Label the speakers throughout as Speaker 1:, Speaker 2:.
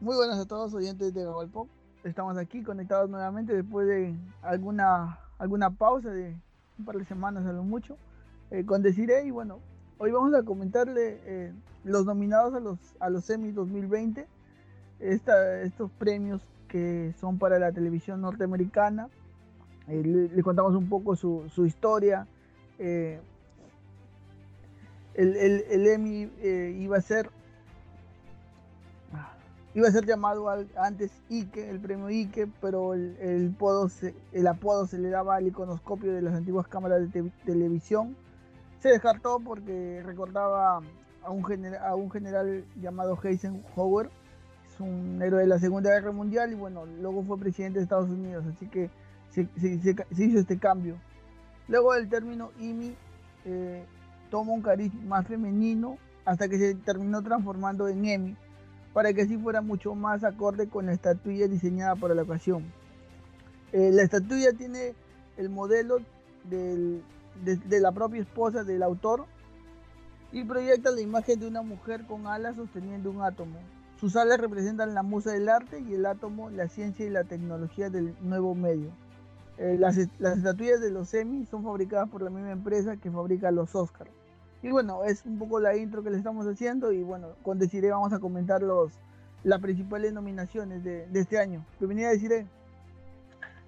Speaker 1: Muy buenas a todos oyentes de Pop. Estamos aquí conectados nuevamente después de alguna, alguna pausa de un par de semanas a lo mucho eh, con Desiree bueno, hoy vamos a comentarle eh, los nominados a los, a los Emmy 2020, estos premios que son para la televisión norteamericana. Eh, le, contamos un poco su, su historia. el, el, el Emmy iba a ser iba a ser llamado antes Ike, el premio Ike, pero el, el, el apodo se le daba al iconoscopio de las antiguas cámaras de televisión. Se descartó porque recordaba a un, a un general llamado Eisenhower, es un héroe de la Segunda Guerra Mundial y bueno, luego fue presidente de Estados Unidos, así que se, hizo este cambio. Luego el término IMI eh, toma un cariz más femenino hasta que se terminó transformando en EMI para que así fuera mucho más acorde con la estatuilla diseñada para la ocasión. Eh, la estatuilla tiene el modelo de, la propia esposa del autor y proyecta la imagen de una mujer con alas sosteniendo un átomo. Sus alas representan la musa del arte y el átomo la ciencia y la tecnología del nuevo medio. Eh, las, las, estatuillas de los Emmy son fabricadas por la misma empresa que fabrica los Oscars. Y bueno, es un poco la intro que le estamos haciendo y bueno, con Desiree vamos a comentar los, las principales nominaciones de, este año. Bienvenida Desiree.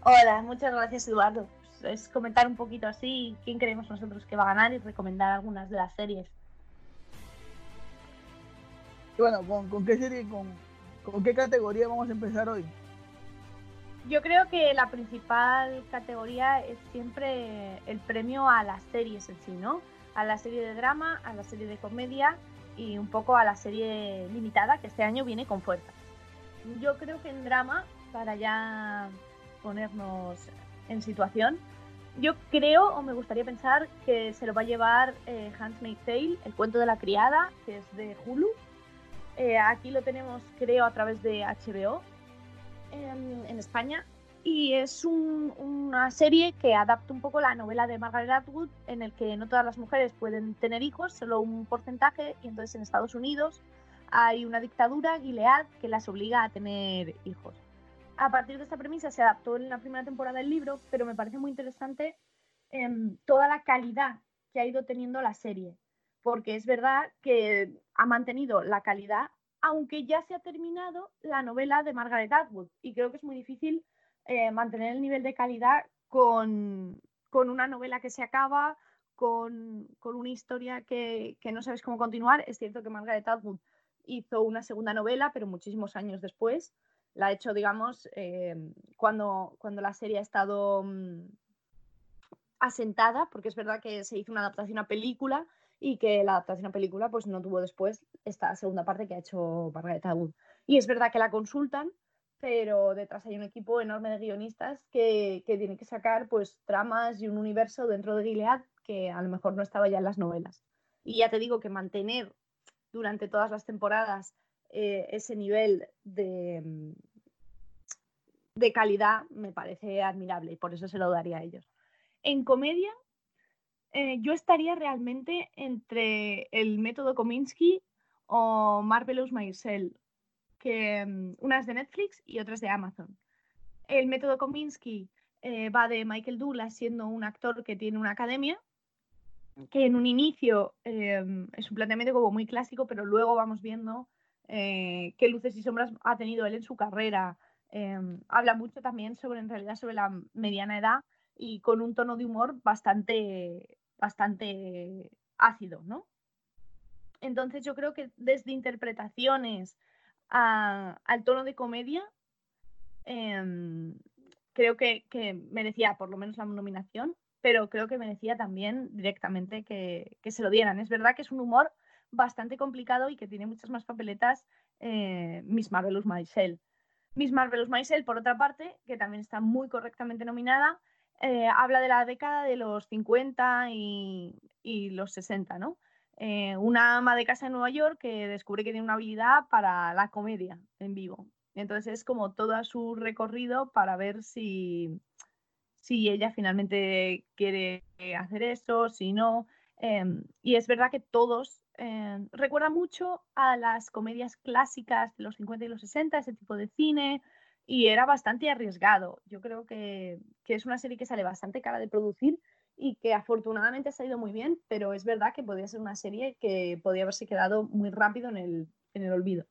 Speaker 2: Hola, muchas gracias Eduardo. Es comentar un poquito así quién creemos nosotros que va a ganar y recomendar algunas de las series.
Speaker 1: Y bueno, ¿con, qué serie, con, con qué categoría vamos a empezar hoy?
Speaker 2: Yo creo que la principal categoría es siempre el premio a las series en sí, ¿no? A la serie de drama, a la serie de comedia y un poco a la serie limitada que este año viene con fuerza. Yo creo que en drama, para ya ponernos en situación, yo creo o me gustaría pensar que se lo va a llevar eh, Tale, el cuento de la criada, que es de Hulu. Eh, aquí lo tenemos, creo, a través de HBO en España y es una serie que adapta un poco la novela de Margaret Atwood en el que no todas las mujeres pueden tener hijos, solo un porcentaje, y entonces en Estados Unidos hay una dictadura, Gilead, que las obliga a tener hijos. A partir de esta premisa se adaptó en la primera temporada del libro, pero me parece muy interesante em, toda la calidad que ha ido teniendo la serie, porque es verdad que ha mantenido la calidad, aunque ya se ha terminado la novela de Margaret Atwood, y creo que es muy difícil eh, mantener el nivel de calidad con, una novela que se acaba, con, una historia que, no sabes cómo continuar. Es cierto que Margaret Atwood hizo una segunda novela, pero muchísimos años después. La ha hecho, digamos, eh, cuando, cuando la serie ha estado mm, asentada, porque es verdad que se hizo una adaptación a película y que la adaptación a película pues no tuvo después esta segunda parte que ha hecho Margaret Atwood. Y es verdad que la consultan, pero detrás hay un equipo enorme de guionistas que, que tiene que sacar pues tramas y un universo dentro de Gilead que a lo mejor no estaba ya en las novelas. Y ya te digo que mantener durante todas las temporadas eh, ese nivel de, mm, de calidad me parece admirable y por eso se lo daría a ellos. En comedia, eh, yo estaría realmente entre el método Kominsky o Marvelous Maisel que mm, unas de Netflix y otras de Amazon. El método Kominsky eh, va de Michael Douglas siendo un actor que tiene una academia, que en un inicio em, es un planteamiento como muy clásico, pero luego vamos viendo eh, qué luces y sombras ha tenido él en su carrera. Habla mucho también sobre, en realidad, sobre la mediana edad y con un tono de humor bastante, bastante ácido, ¿no? Entonces yo creo que desde interpretaciones, al tono de comedia, em, creo que, merecía por lo menos la nominación, pero creo que merecía también directamente que, se lo dieran. Es verdad que es un humor bastante complicado y que tiene muchas más papeletas eh, Miss Marvelous Maisel. Miss Marvelous Maisel, por otra parte, que también está muy correctamente nominada, eh, habla de la década de los 50 y, y los 60, ¿no? Eh, una ama de casa en Nueva York que descubre que tiene una habilidad para la comedia en vivo. Entonces es como todo su recorrido para ver si, si ella finalmente quiere hacer eso, si no. Em, y es verdad que todos em, recuerdan mucho a las comedias clásicas de los 50 y los 60, ese tipo de cine, y era bastante arriesgado. Yo creo que, que es una serie que sale bastante cara de producir y que afortunadamente ha salido muy bien, pero es verdad que podría ser una serie que podría haberse quedado muy rápido en el, en el olvido.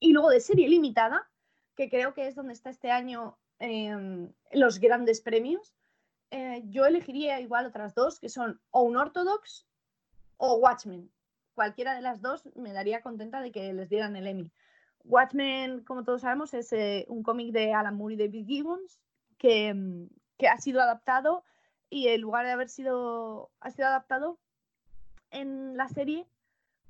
Speaker 2: Y luego de serie limitada, que creo que es donde está este año em, los grandes premios, eh, yo elegiría igual otras dos, que son o un Orthodox o Watchmen. Cualquiera de las dos me daría contenta de que les dieran el Emmy. Watchmen, como todos sabemos, es eh, un cómic de Alan Moore y David Gibbons que, em, que, ha sido adaptado y en lugar de haber sido, ha sido adaptado en la serie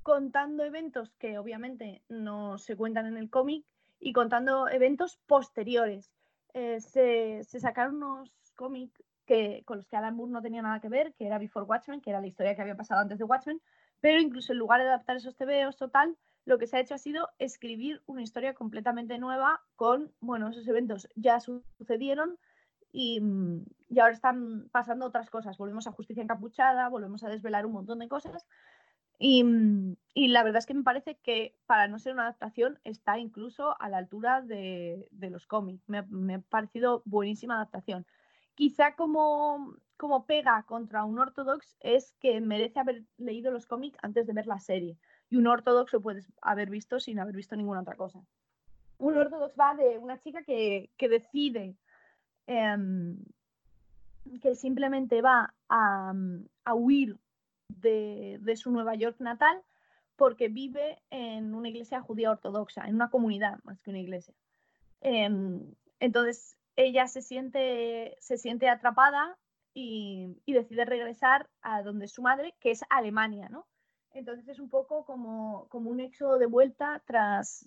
Speaker 2: contando eventos que obviamente no se cuentan en el cómic y contando eventos posteriores. Eh, se, sacaron unos cómics que, con los que Alan Moore no tenía nada que ver, que era Before Watchmen, que era la historia que había pasado antes de Watchmen, pero incluso en lugar de adaptar esos TVOs total, lo que se ha hecho ha sido escribir una historia completamente nueva con, bueno, esos eventos ya sucedieron y, y ahora están pasando otras cosas. Volvemos a Justicia Encapuchada, volvemos a desvelar un montón de cosas y, y, la verdad es que me parece que para no ser una adaptación está incluso a la altura de, de los cómics. Me, me, ha parecido buenísima adaptación. Quizá como, como pega contra un ortodox es que merece haber leído los cómics antes de ver la serie. Y un ortodox lo puedes haber visto sin haber visto ninguna otra cosa. Un ortodox va de una chica que, que decide eh, que simplemente va a, a huir de, su Nueva York natal porque vive en una iglesia judía ortodoxa, en una comunidad más que una iglesia. Em, entonces ella se siente, se siente atrapada y, decide regresar a donde su madre, que es Alemania, ¿no? Entonces es un poco como, como un éxodo de vuelta tras,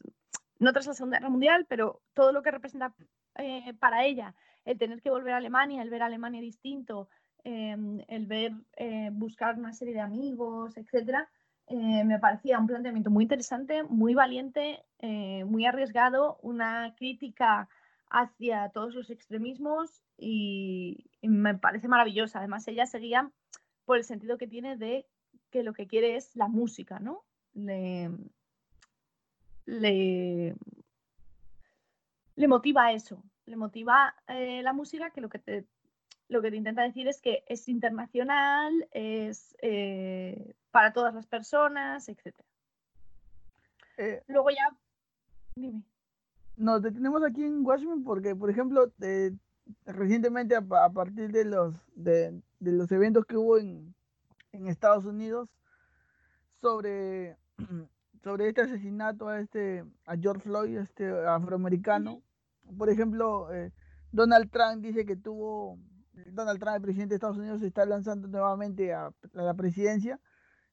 Speaker 2: no tras la Segunda Guerra Mundial, pero todo lo que representa eh, para ella el tener que volver a Alemania, el ver a Alemania distinto, Em, el ver, eh, buscar una serie de amigos, etcétera, eh, me parecía un planteamiento muy interesante, muy valiente, eh, muy arriesgado, una crítica hacia todos los extremismos y, me parece maravillosa. Además, ella seguía por el sentido que tiene de que lo que quiere es la música, ¿no? Le, le, le motiva eso, le motiva la música que lo que te lo que te intenta decir es que es internacional, es eh, para todas las personas, etc. Eh, Luego ya, dime.
Speaker 1: Nos detenemos aquí en Washington porque, por ejemplo, recientemente a, partir de los, de, los eventos que hubo en, en Estados Unidos sobre, sobre este asesinato a, este, a George Floyd, este afroamericano, por ejemplo, eh, Donald Trump dice que tuvo Donald Trump, el presidente de Estados Unidos, se está lanzando nuevamente a, la presidencia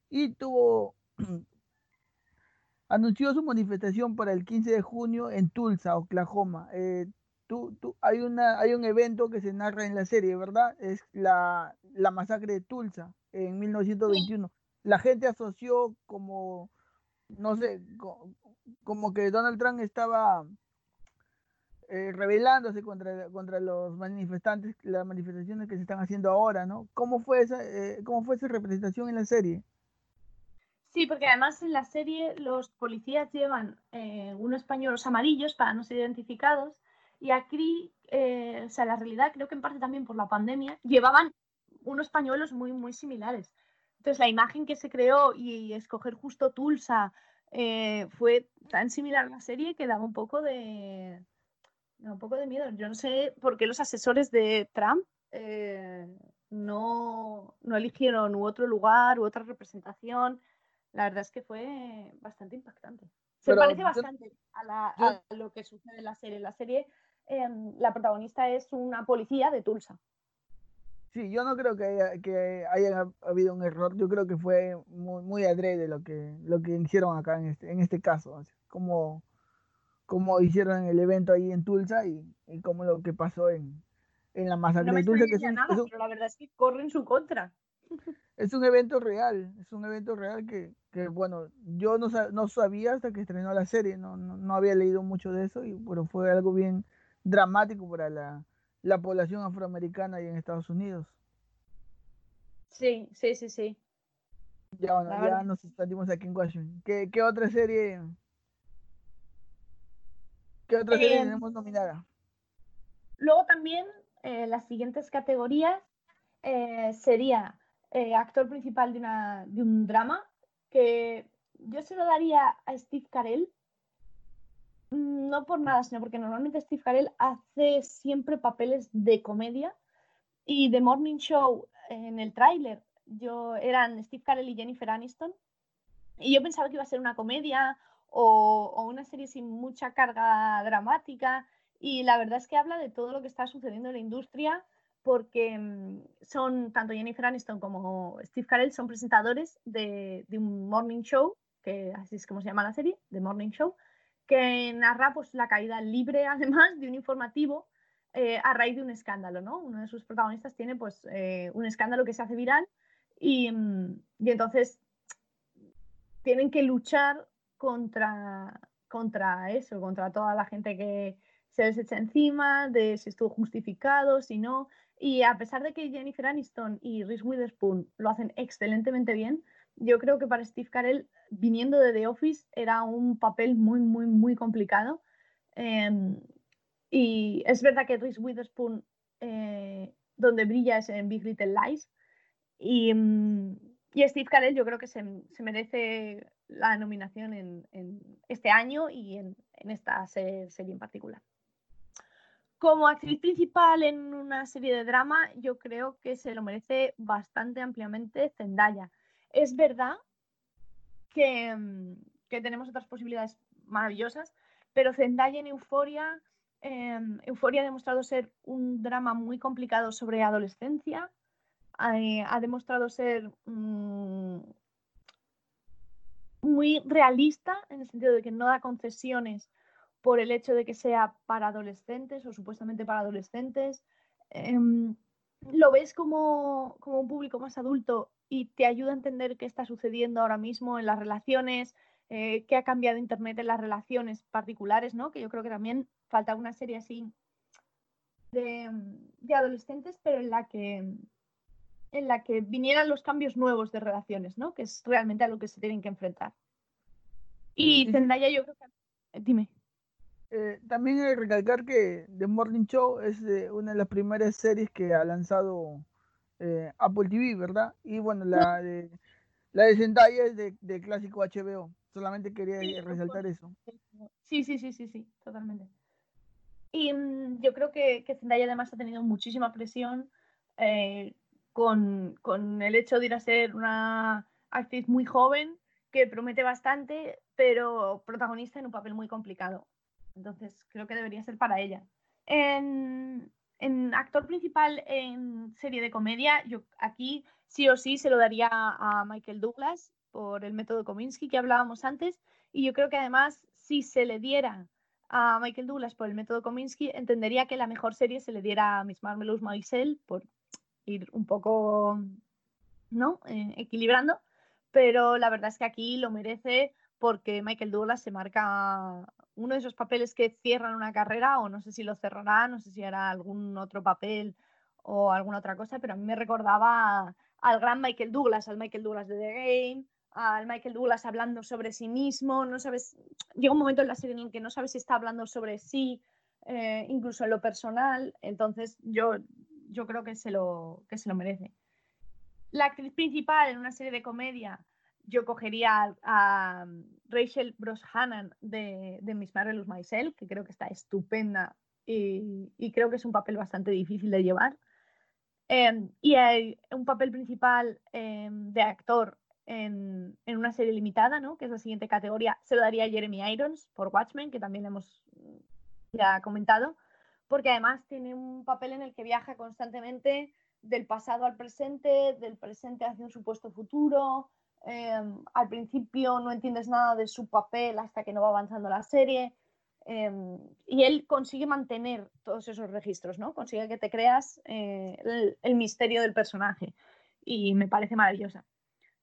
Speaker 1: y tuvo anunció su manifestación para el 15 de junio en Tulsa, Oklahoma. Eh, hay, una, hay un evento que se narra en la serie, ¿verdad? Es la, la masacre de Tulsa en 1921. La gente asoció como, no sé, como que Donald Trump estaba eh, rebelándose contra, contra los manifestantes, las manifestaciones que se están haciendo ahora, ¿no? ¿Cómo fue esa, eh, cómo fue esa representación en la serie?
Speaker 2: Sí, porque además en la serie los policías llevan eh, unos pañuelos amarillos para no ser identificados y aquí, eh, o sea, la realidad creo que en parte también por la pandemia, llevaban unos pañuelos muy, muy similares. Entonces la imagen que se creó y escoger justo Tulsa fue tan similar a la serie que daba un poco de, un poco de miedo. Yo no sé por qué los asesores de Trump eh, no, no, eligieron u otro lugar u otra representación. La verdad es que fue bastante impactante. Se parece bastante a, lo que sucede en la serie. La serie, em, la protagonista es una policía de Tulsa.
Speaker 1: Sí, yo no creo que haya, que haya habido un error. Yo creo que fue muy, muy adrede lo que, lo que hicieron acá en este, en este caso. Como como hicieron el evento ahí en Tulsa y, y como lo que pasó en, en la masacre de Tulsa.
Speaker 2: Que es nada, pero la verdad es que corre en su contra.
Speaker 1: Es un evento real, es un evento real que, que bueno, yo no, no, sabía hasta que estrenó la serie, no, no, no, había leído mucho de eso, y, pero fue algo bien dramático para la, la población afroamericana ahí en Estados Unidos.
Speaker 2: Sí, sí, sí, sí.
Speaker 1: Ya, bueno, ya nos salimos aquí en Washington. ¿Qué, ¿Qué, otra serie? ¿Qué otra serie eh, tenemos nominada?
Speaker 2: Luego también eh, las siguientes categorías eh, sería actor principal de, una, de un drama, que yo se lo daría a Steve Carell. No por nada, sino porque normalmente Steve Carell hace siempre papeles de comedia y The Morning Show en el tráiler yo eran Steve Carell y Jennifer Aniston y yo pensaba que iba a ser una comedia o, una serie sin mucha carga dramática y la verdad es que habla de todo lo que está sucediendo en la industria porque mm, son tanto Jennifer Aniston como Steve Carell son presentadores de, de, un morning show, que así es como se llama la serie, The Morning Show, que narra pues, la caída libre además de un informativo eh, a raíz de un escándalo, ¿no? Uno de sus protagonistas tiene pues eh, un escándalo que se hace viral y, mm, y, entonces tienen que luchar contra, contra eso, contra toda la gente que se les echa encima, de si estuvo justificado, si no. Y a pesar de que Jennifer Aniston y Reese Witherspoon lo hacen excelentemente bien, yo creo que para Steve Carell, viniendo de The Office, era un papel muy, muy, muy complicado. Em, y es verdad que Reese Witherspoon, eh, donde brilla es en Big Little Lies. Y, mm, y Steve Carell yo creo que se, merece la nominación en, este año y en, esta serie, en particular. Como actriz principal en una serie de drama, yo creo que se lo merece bastante ampliamente Zendaya. Es verdad que, mm, tenemos otras posibilidades maravillosas, pero Zendaya en Euforia Em, Euforia ha demostrado ser un drama muy complicado sobre adolescencia. Eh, ha demostrado ser mm, muy realista en el sentido de que no da concesiones por el hecho de que sea para adolescentes o supuestamente para adolescentes. Em, lo ves como, como un público más adulto y te ayuda a entender qué está sucediendo ahora mismo en las relaciones, eh, qué ha cambiado Internet en las relaciones particulares, ¿no? Que yo creo que también falta una serie así de, adolescentes, pero en la que en la que vinieran los cambios nuevos de relaciones, ¿no? Que es realmente a lo que se tienen que enfrentar. Y Zendaya yo creo que... Eh, dime.
Speaker 1: Eh, también hay que recalcar que The Morning Show es una de las primeras series que ha lanzado eh, Apple TV, ¿verdad? Y bueno, la de, la de Zendaya es de, de clásico HBO. Solamente quería resaltar eso.
Speaker 2: Sí, sí, sí, sí, sí, totalmente. Y mm, yo creo que, que, Zendaya además ha tenido muchísima presión eh, con, el hecho de ir a ser una actriz muy joven que promete bastante, pero protagonista en un papel muy complicado. Entonces creo que debería ser para ella. En, en actor principal en serie de comedia, yo aquí sí o sí se lo daría a Michael Douglas por el método Kominsky que hablábamos antes. Y yo creo que además, si se le diera a Michael Douglas por el método Kominsky, entendería que la mejor serie se le diera a Miss Marvelous Maisel por ir un poco ¿no? Eh, equilibrando. Pero la verdad es que aquí lo merece porque Michael Douglas se marca uno de esos papeles que cierran una carrera, o no sé si lo cerrará, no sé si hará algún otro papel o alguna otra cosa, pero a mí me recordaba al gran Michael Douglas, al Michael Douglas de The Game, al Michael Douglas hablando sobre sí mismo, no sabes, llega un momento en la serie en el que no sabes si está hablando sobre sí, eh, incluso en lo personal, entonces yo, yo creo que se, lo, que se lo merece. La actriz principal en una serie de comedia, yo cogería a, Rachel Brosnahan de, de Miss Marvelous Maisel, que creo que está estupenda y, y, creo que es un papel bastante difícil de llevar. Eh, y hay un papel principal eh, de actor en, una serie limitada, ¿no? que es la siguiente categoría, se lo daría a Jeremy Irons por Watchmen, que también hemos ya comentado, porque además tiene un papel en el que viaja constantemente del pasado al presente, del presente hacia un supuesto futuro. Em, al principio no entiendes nada de su papel hasta que no va avanzando la serie. Em, y él consigue mantener todos esos registros, ¿no? Consigue que te creas eh, el, el, misterio del personaje. Y me parece maravillosa.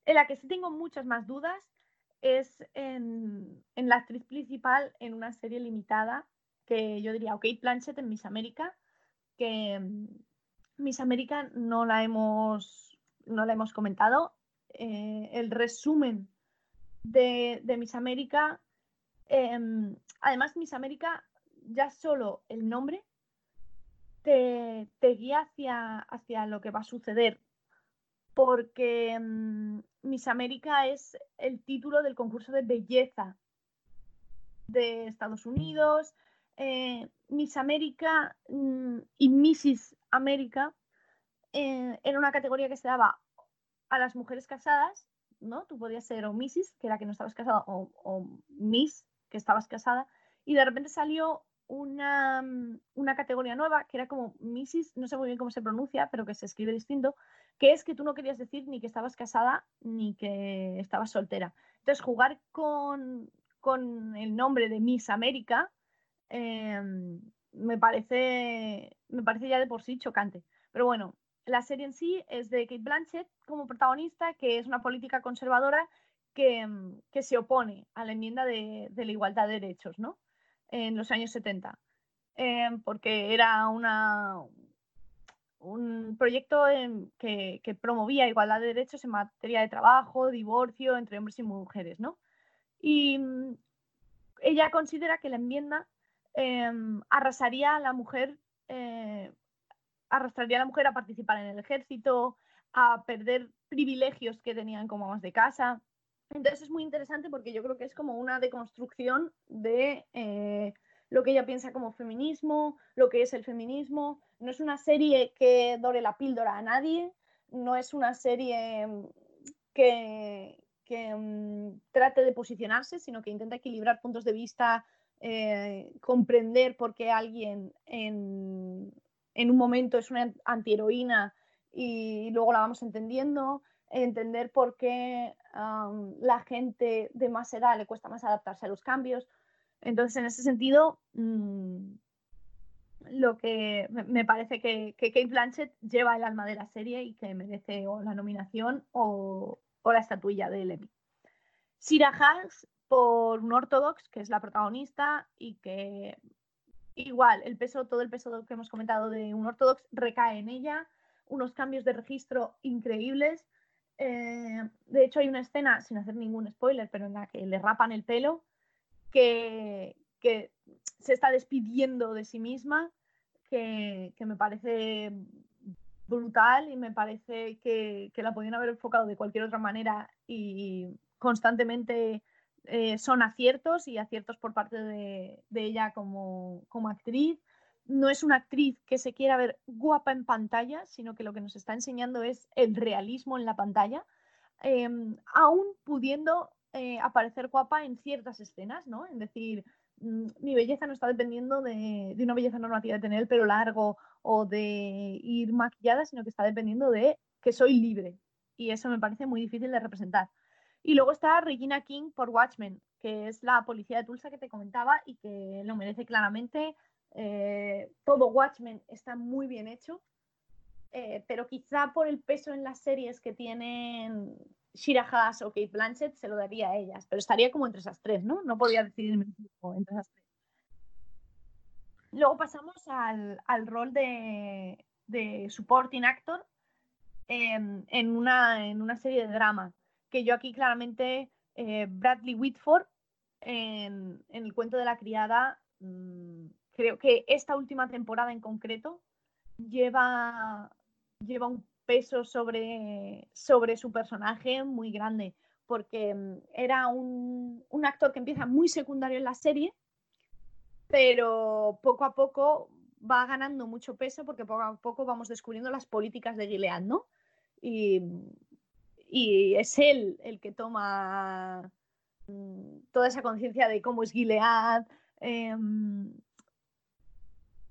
Speaker 2: En la que sí tengo muchas más dudas es en, la actriz principal en una serie limitada que yo diría, ok, Planchet en Miss América, que mm, Miss América no la hemos, no la hemos comentado. eh, el resumen de, Miss América. Em, además, Miss América, ya solo el nombre te, guía hacia, hacia, lo que va a suceder. Porque em, Miss América es el título del concurso de belleza de Estados Unidos. Eh, Miss América mm, y Mrs. América eh, era una categoría que se daba a las mujeres casadas, ¿no? Tú podías ser o Mrs., que era que no estabas casada, o, Miss, que estabas casada, y de repente salió una, mm, una, categoría nueva que era como Mrs., no sé muy bien cómo se pronuncia, pero que se escribe distinto, que es que tú no querías decir ni que estabas casada ni que estabas soltera. Entonces, jugar con, con el nombre de Miss América em, me, parece, me parece ya de por sí chocante. Pero bueno, la serie en sí es de Kate Blanchett como protagonista, que es una política conservadora que, em, se opone a la enmienda de, la igualdad de derechos ¿no? en los años 70, em, porque era una, un proyecto que, que, promovía igualdad de derechos en materia de trabajo, divorcio entre hombres y mujeres. ¿no? Y ella considera que la enmienda em, arrasaría a la mujer, eh, arrastraría a la mujer a participar en el ejército, a perder privilegios que tenían como amas de casa. Entonces es muy interesante porque yo creo que es como una deconstrucción de eh, lo que ella piensa como feminismo, lo que es el feminismo. No es una serie que dore la píldora a nadie, no es una serie que, que mm, trate de posicionarse, sino que intenta equilibrar puntos de vista, eh, comprender por qué alguien en, un momento es una antiheroína y luego la vamos entendiendo, entender por qué la gente de más edad le cuesta más adaptarse a los cambios. Entonces, en ese sentido, mm, lo que me parece que, que Kate Blanchett lleva el alma de la serie y que merece o la nominación o, o la estatuilla de Emmy. Sira Hanks por un ortodox, que es la protagonista y que igual el peso, todo el peso que hemos comentado de un ortodox recae en ella, unos cambios de registro increíbles. Eh, de hecho, hay una escena, sin hacer ningún spoiler, pero en la que le rapan el pelo, que, se está despidiendo de sí misma, que, que me parece brutal y me parece que, la podían haber enfocado de cualquier otra manera y constantemente eh, son aciertos y aciertos por parte de, ella como, actriz. No es una actriz que se quiera ver guapa en pantalla, sino que lo que nos está enseñando es el realismo en la pantalla, em, aún pudiendo eh, aparecer guapa en ciertas escenas, ¿no? Es decir, mm, mi belleza no está dependiendo de, de, una belleza normativa de tener el pelo largo o de ir maquillada, sino que está dependiendo de que soy libre. Y eso me parece muy difícil de representar. Y luego está Regina King por Watchmen, que es la policía de Tulsa que te comentaba y que lo merece claramente. Eh, todo Watchmen está muy bien hecho, eh, pero quizá por el peso en las series que tienen Shira Haas o Kate Blanchett se lo daría a ellas, pero estaría como entre esas tres, ¿no? No podría decidirme entre esas tres. Luego pasamos al, rol de, supporting actor en, una, serie de drama, que yo aquí claramente, eh, Bradley Whitford, en, el cuento de la criada, mm, creo que esta última temporada en concreto lleva, lleva un peso sobre, sobre su personaje muy grande, porque mm, era un, un actor que empieza muy secundario en la serie, pero poco a poco va ganando mucho peso porque poco a poco vamos descubriendo las políticas de Gilead, ¿no? Y, es él el que toma mm, toda esa conciencia de cómo es Gilead, em,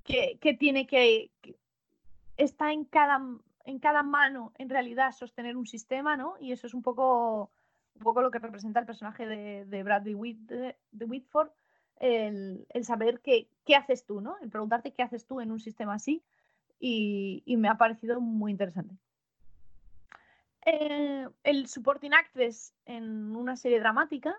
Speaker 2: que, tiene que, está en cada, en cada mano en realidad sostener un sistema, ¿no? Y eso es un poco, un poco lo que representa el personaje de, de Bradley de Whitford el, saber qué, qué, haces tú, ¿no? El preguntarte qué haces tú en un sistema así y, me ha parecido muy interesante. Eh, el supporting actress en una serie dramática,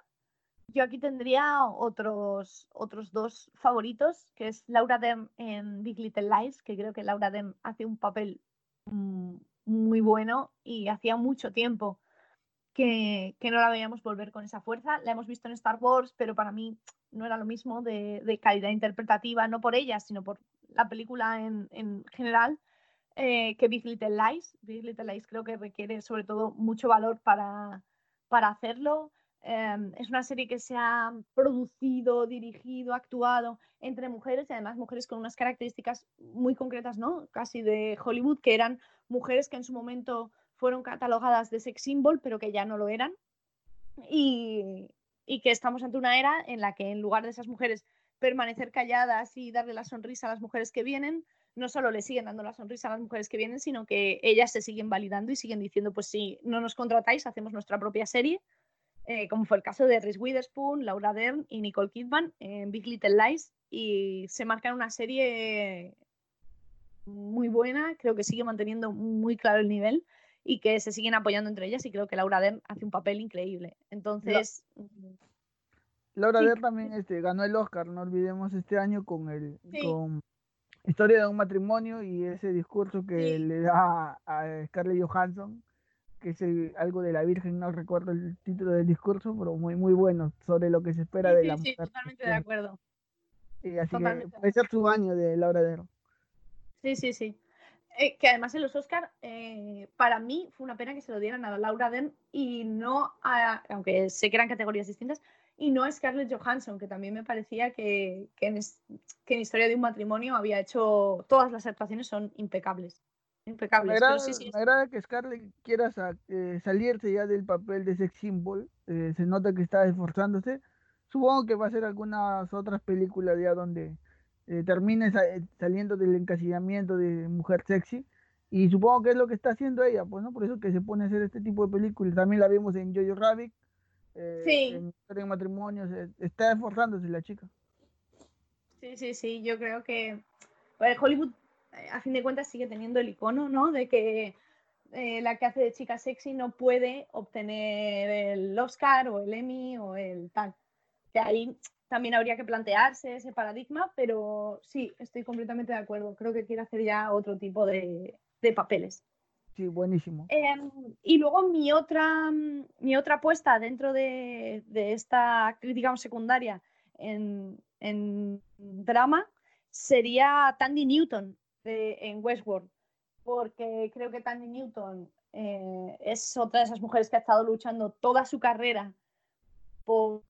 Speaker 2: yo aquí tendría otros, otros dos favoritos, que es Laura Dem en Big Little Lies, que creo que Laura Dem hace un papel mm, muy bueno y hacía mucho tiempo que, no la veíamos volver con esa fuerza. La hemos visto en Star Wars, pero para mí no era lo mismo de, calidad interpretativa, no por ella, sino por la película en, general, eh, que Big Little Lies. Big Little Lies creo que requiere sobre todo mucho valor para, para hacerlo. Em, es una serie que se ha producido, dirigido, actuado entre mujeres y además mujeres con unas características muy concretas, ¿no? Casi de Hollywood, que eran mujeres que en su momento fueron catalogadas de sex symbol, pero que ya no lo eran. Y, que estamos ante una era en la que en lugar de esas mujeres permanecer calladas y darle la sonrisa a las mujeres que vienen, no solo le siguen dando la sonrisa a las mujeres que vienen, sino que ellas se siguen validando y siguen diciendo, pues si no nos contratáis, hacemos nuestra propia serie, eh, como fue el caso de Reese Witherspoon, Laura Dern y Nicole Kidman en Big Little Lies, y se marcan una serie muy buena, creo que sigue manteniendo muy claro el nivel y que se siguen apoyando entre ellas y creo que Laura Dern hace un papel increíble. Entonces...
Speaker 1: Mm, Laura Dern también este, ganó el Oscar, no olvidemos, este año con el con Historia de un matrimonio y ese discurso que le da a Scarlett Johansson, que es algo de la Virgen, no recuerdo el título del discurso, pero muy muy bueno sobre lo que se espera de la mujer.
Speaker 2: Sí, totalmente de acuerdo.
Speaker 1: Y así que puede ser su año de Laura Dern.
Speaker 2: Sí, sí, sí. Eh, que además en los Oscar, eh, para mí fue una pena que se lo dieran a Laura Dern y no a, aunque sé que eran categorías distintas, y no Scarlett Johansson, que también me parecía que, que, en, Historia de un matrimonio había hecho, todas las actuaciones son impecables. Impecables.
Speaker 1: Me agrada, que Scarlett quiera eh, salirse ya del papel de sex symbol, se nota que está esforzándose. Supongo que va a ser algunas otras películas ya donde eh, termine eh, saliendo del encasillamiento de mujer sexy. Y supongo que es lo que está haciendo ella, pues, ¿no? Por eso que se pone a hacer este tipo de películas. También la vimos en Jojo Rabbit,
Speaker 2: eh,
Speaker 1: en, matrimonios. está esforzándose la chica.
Speaker 2: Sí, sí, sí. Yo creo que Hollywood, a fin de cuentas, sigue teniendo el icono, ¿no? De que la que hace de chica sexy no puede obtener el Oscar o el Emmy o el tal. Que ahí también habría que plantearse ese paradigma, pero sí, estoy completamente de acuerdo. Creo que quiere hacer ya otro tipo de, papeles.
Speaker 1: Sí, buenísimo.
Speaker 2: Em, y luego mi otra, mi otra apuesta dentro de, esta crítica secundaria en, drama sería Tandy Newton en Westworld, porque creo que Tandy Newton eh, es otra de esas mujeres que ha estado luchando toda su carrera por,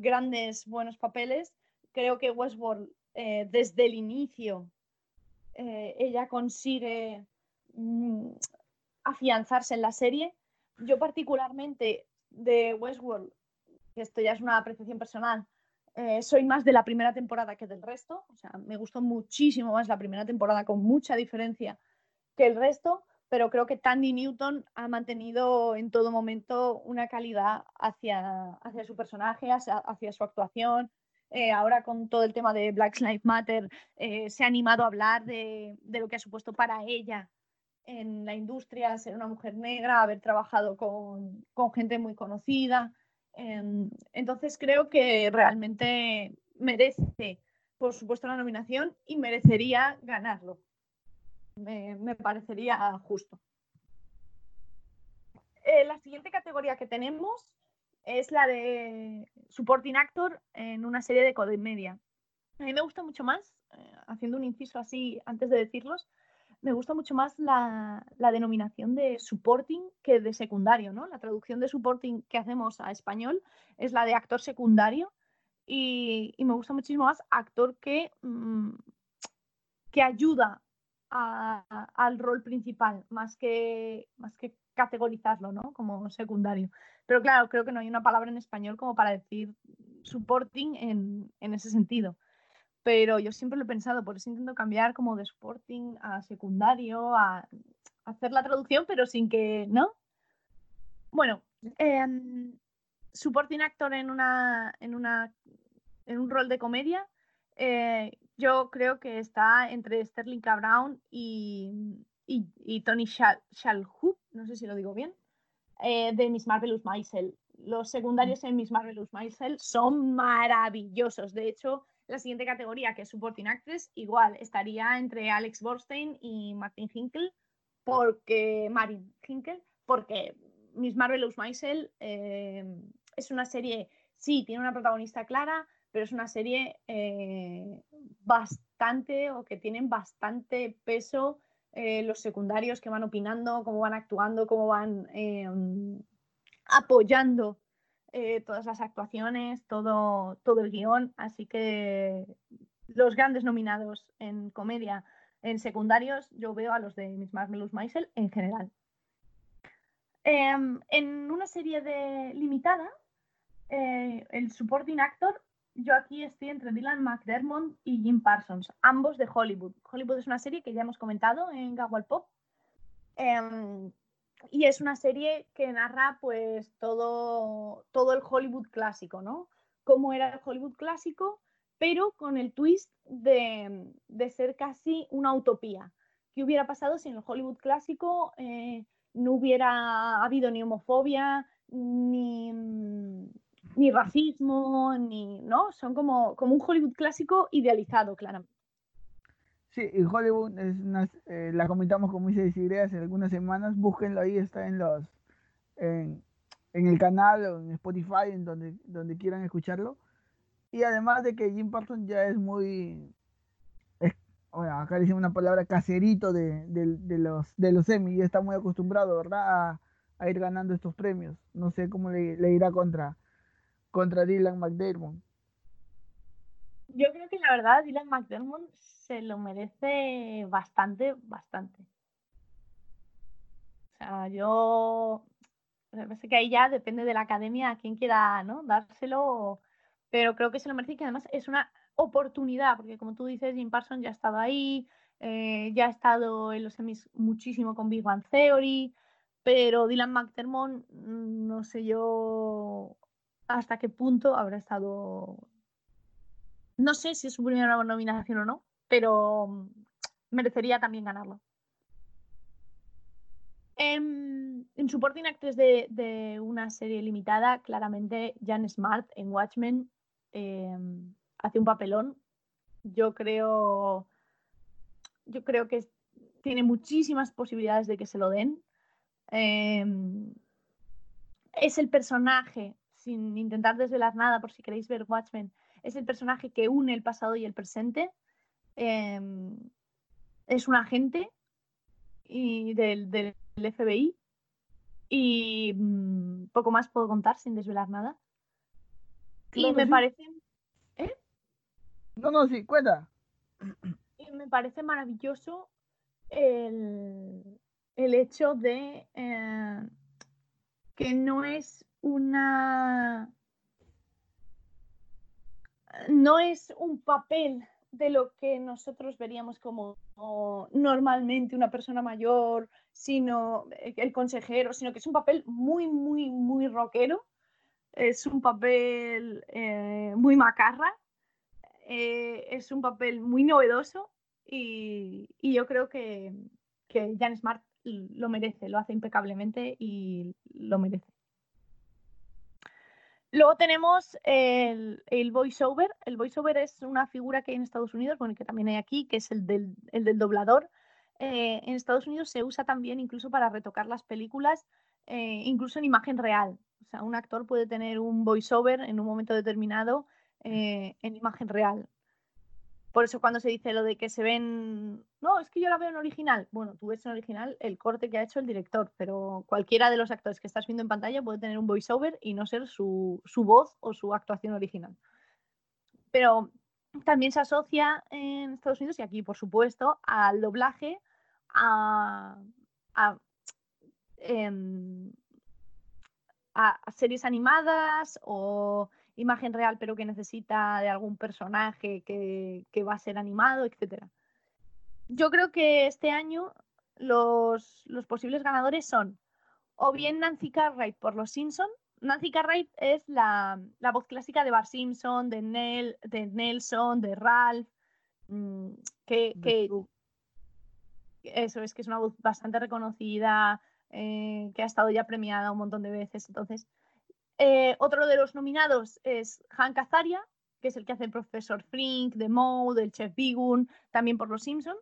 Speaker 2: grandes buenos papeles. Creo que Westworld eh, desde el inicio eh, ella consigue mm, afianzarse en la serie. Yo particularmente de Westworld, esto ya es una apreciación personal, eh, soy más de la primera temporada que del resto. O sea, me gustó muchísimo más la primera temporada con mucha diferencia que el resto pero creo que Tandy Newton ha mantenido en todo momento una calidad hacia, hacia su personaje, hacia, su actuación. Eh, ahora con todo el tema de Black Lives Matter eh, se ha animado a hablar de, lo que ha supuesto para ella en la industria ser una mujer negra, haber trabajado con, gente muy conocida. Em, entonces creo que realmente merece, por supuesto, la nominación y merecería ganarlo me, parecería justo. Eh, la siguiente categoría que tenemos es la de supporting actor en una serie de comedia. A mí me gusta mucho más, eh, haciendo un inciso así antes de decirlos, me gusta mucho más la, denominación de supporting que de secundario, ¿no? La traducción de supporting que hacemos a español es la de actor secundario y, me gusta muchísimo más actor que, mm, que ayuda al rol principal, más que, más que categorizarlo ¿no? como secundario. Pero claro, creo que no hay una palabra en español como para decir supporting en, en ese sentido. Pero yo siempre lo he pensado, por eso intento cambiar como de supporting a secundario, a, hacer la traducción, pero sin que, ¿no? Bueno, em, supporting actor en una, en una en un rol de comedia, eh, yo creo que está entre Sterling K. Brown y, y, Tony Shalhoub, no sé si lo digo bien, eh, de Miss Marvelous Maisel. Los secundarios en Miss Marvelous Maisel son maravillosos. De hecho, la siguiente categoría, que es Supporting Actress, igual estaría entre Alex Borstein y Martin Hinkle, porque Marin Hinkle, porque Miss Marvelous Maisel eh, es una serie, sí, tiene una protagonista clara, pero es una serie eh, bastante o que tienen bastante peso eh, los secundarios que van opinando, cómo van actuando, cómo van em, apoyando todas las actuaciones, todo, todo el guion. Así que los grandes nominados en comedia en secundarios, yo veo a los de Miss Marvelous Maisel en general. Em, en una serie de limitada, eh, el supporting actor, yo aquí estoy entre Dylan McDermott y Jim Parsons, ambos de Hollywood. Hollywood es una serie que ya hemos comentado en Gawal Pop. Em, y es una serie que narra pues todo, todo el Hollywood clásico, ¿no? Cómo era el Hollywood clásico, pero con el twist de, ser casi una utopía. ¿Qué hubiera pasado si en el Hollywood clásico eh, no hubiera habido ni homofobia, ni, ni racismo, ni, ¿no? Son como, como un Hollywood clásico idealizado, claramente.
Speaker 1: Sí, y Hollywood es eh, la comentamos con Moisés Sigre hace algunas semanas, búsquenlo ahí, está en los en, el canal o en Spotify, en donde, donde quieran escucharlo. Y además de que Jim Parsons ya es muy, bueno, acá dice una palabra caserito de, los de los Emmy y está muy acostumbrado, ¿verdad? A, ir ganando estos premios. No sé cómo le, irá contra, contra Dylan McDermott.
Speaker 2: Yo creo que la verdad Dylan McDermott se lo merece bastante, bastante. O sea, yo parece que ahí ya depende de la academia a quien quiera ¿no? dárselo, pero creo que se lo merece y que además es una oportunidad, porque como tú dices, Jim Parsons ya ha estado ahí, eh, ya ha estado en los semis muchísimo con Big Bang Theory, pero Dylan McDermott, mm, no sé yo hasta qué punto habrá estado. No sé si es su primera nominación o no, pero mm, merecería también ganarlo. En, en Supporting Actress de, de, una serie limitada, claramente Jan Smart en Watchmen em, hace un papelón. Yo creo, yo creo que tiene muchísimas posibilidades de que se lo den. Em, es el personaje, sin intentar desvelar nada por si queréis ver Watchmen, es el personaje que une el pasado y el presente. Em, es un agente y del, del, FBI y mm, poco más puedo contar sin desvelar nada. y me parece
Speaker 1: no, no, sí, cuenta.
Speaker 2: Y me parece maravilloso el, hecho de eh, que no es una. No es un papel de lo que nosotros veríamos como normalmente una persona mayor, sino el consejero, sino que es un papel muy, muy, muy rockero. Es un papel eh, muy macarra eh, es un papel muy novedoso y, yo creo que, que, Jan Smart lo merece, lo hace impecablemente y lo merece. Luego tenemos el, el voiceover. El voiceover es una figura que hay en Estados Unidos, bueno, que también hay aquí, que es el del, doblador. Eh, en Estados Unidos se usa también incluso para retocar las películas, eh, incluso en imagen real. O sea, un actor puede tener un voiceover en un momento determinado eh, en imagen real. Por eso cuando se dice lo de que se ven, no, es que yo la veo en original. Bueno, tú ves en original el corte que ha hecho el director, pero cualquiera de los actores que estás viendo en pantalla puede tener un voiceover y no ser su, voz o su actuación original. Pero también se asocia en Estados Unidos y aquí, por supuesto, al doblaje, a, a em, series animadas o imagen real pero que necesita de algún personaje que, va a ser animado, etc. Yo creo que este año los, posibles ganadores son o bien Nancy Cartwright por Los Simpson. Nancy Cartwright es la, voz clásica de Bar Simpson, de, de Nelson, de Ralph, mm, que, eso es que es una voz bastante reconocida, eh, que ha estado ya premiada un montón de veces. Entonces, eh, otro de los nominados es Hank Azaria, que es el que hace el profesor Frink, de Moe, del chef Bigun, también por Los Simpson,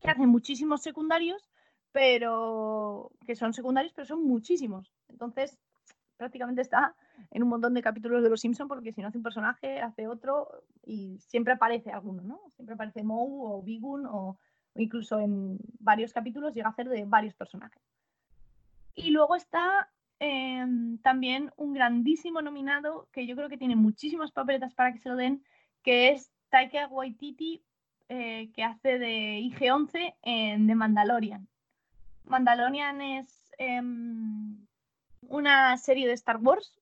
Speaker 2: que hace muchísimos secundarios, pero que son secundarios, pero son muchísimos. Entonces, prácticamente está en un montón de capítulos de Los Simpson porque si no hace un personaje, hace otro y siempre aparece alguno, ¿no? Siempre aparece Moe o Bigun o, incluso en varios capítulos llega a hacer de varios personajes. Y luego está em, también un grandísimo nominado que yo creo que tiene muchísimas papeletas para que se lo den, que es Taika Waititi, eh, que hace de IG-11 en The Mandalorian. Mandalorian es em, una serie de Star Wars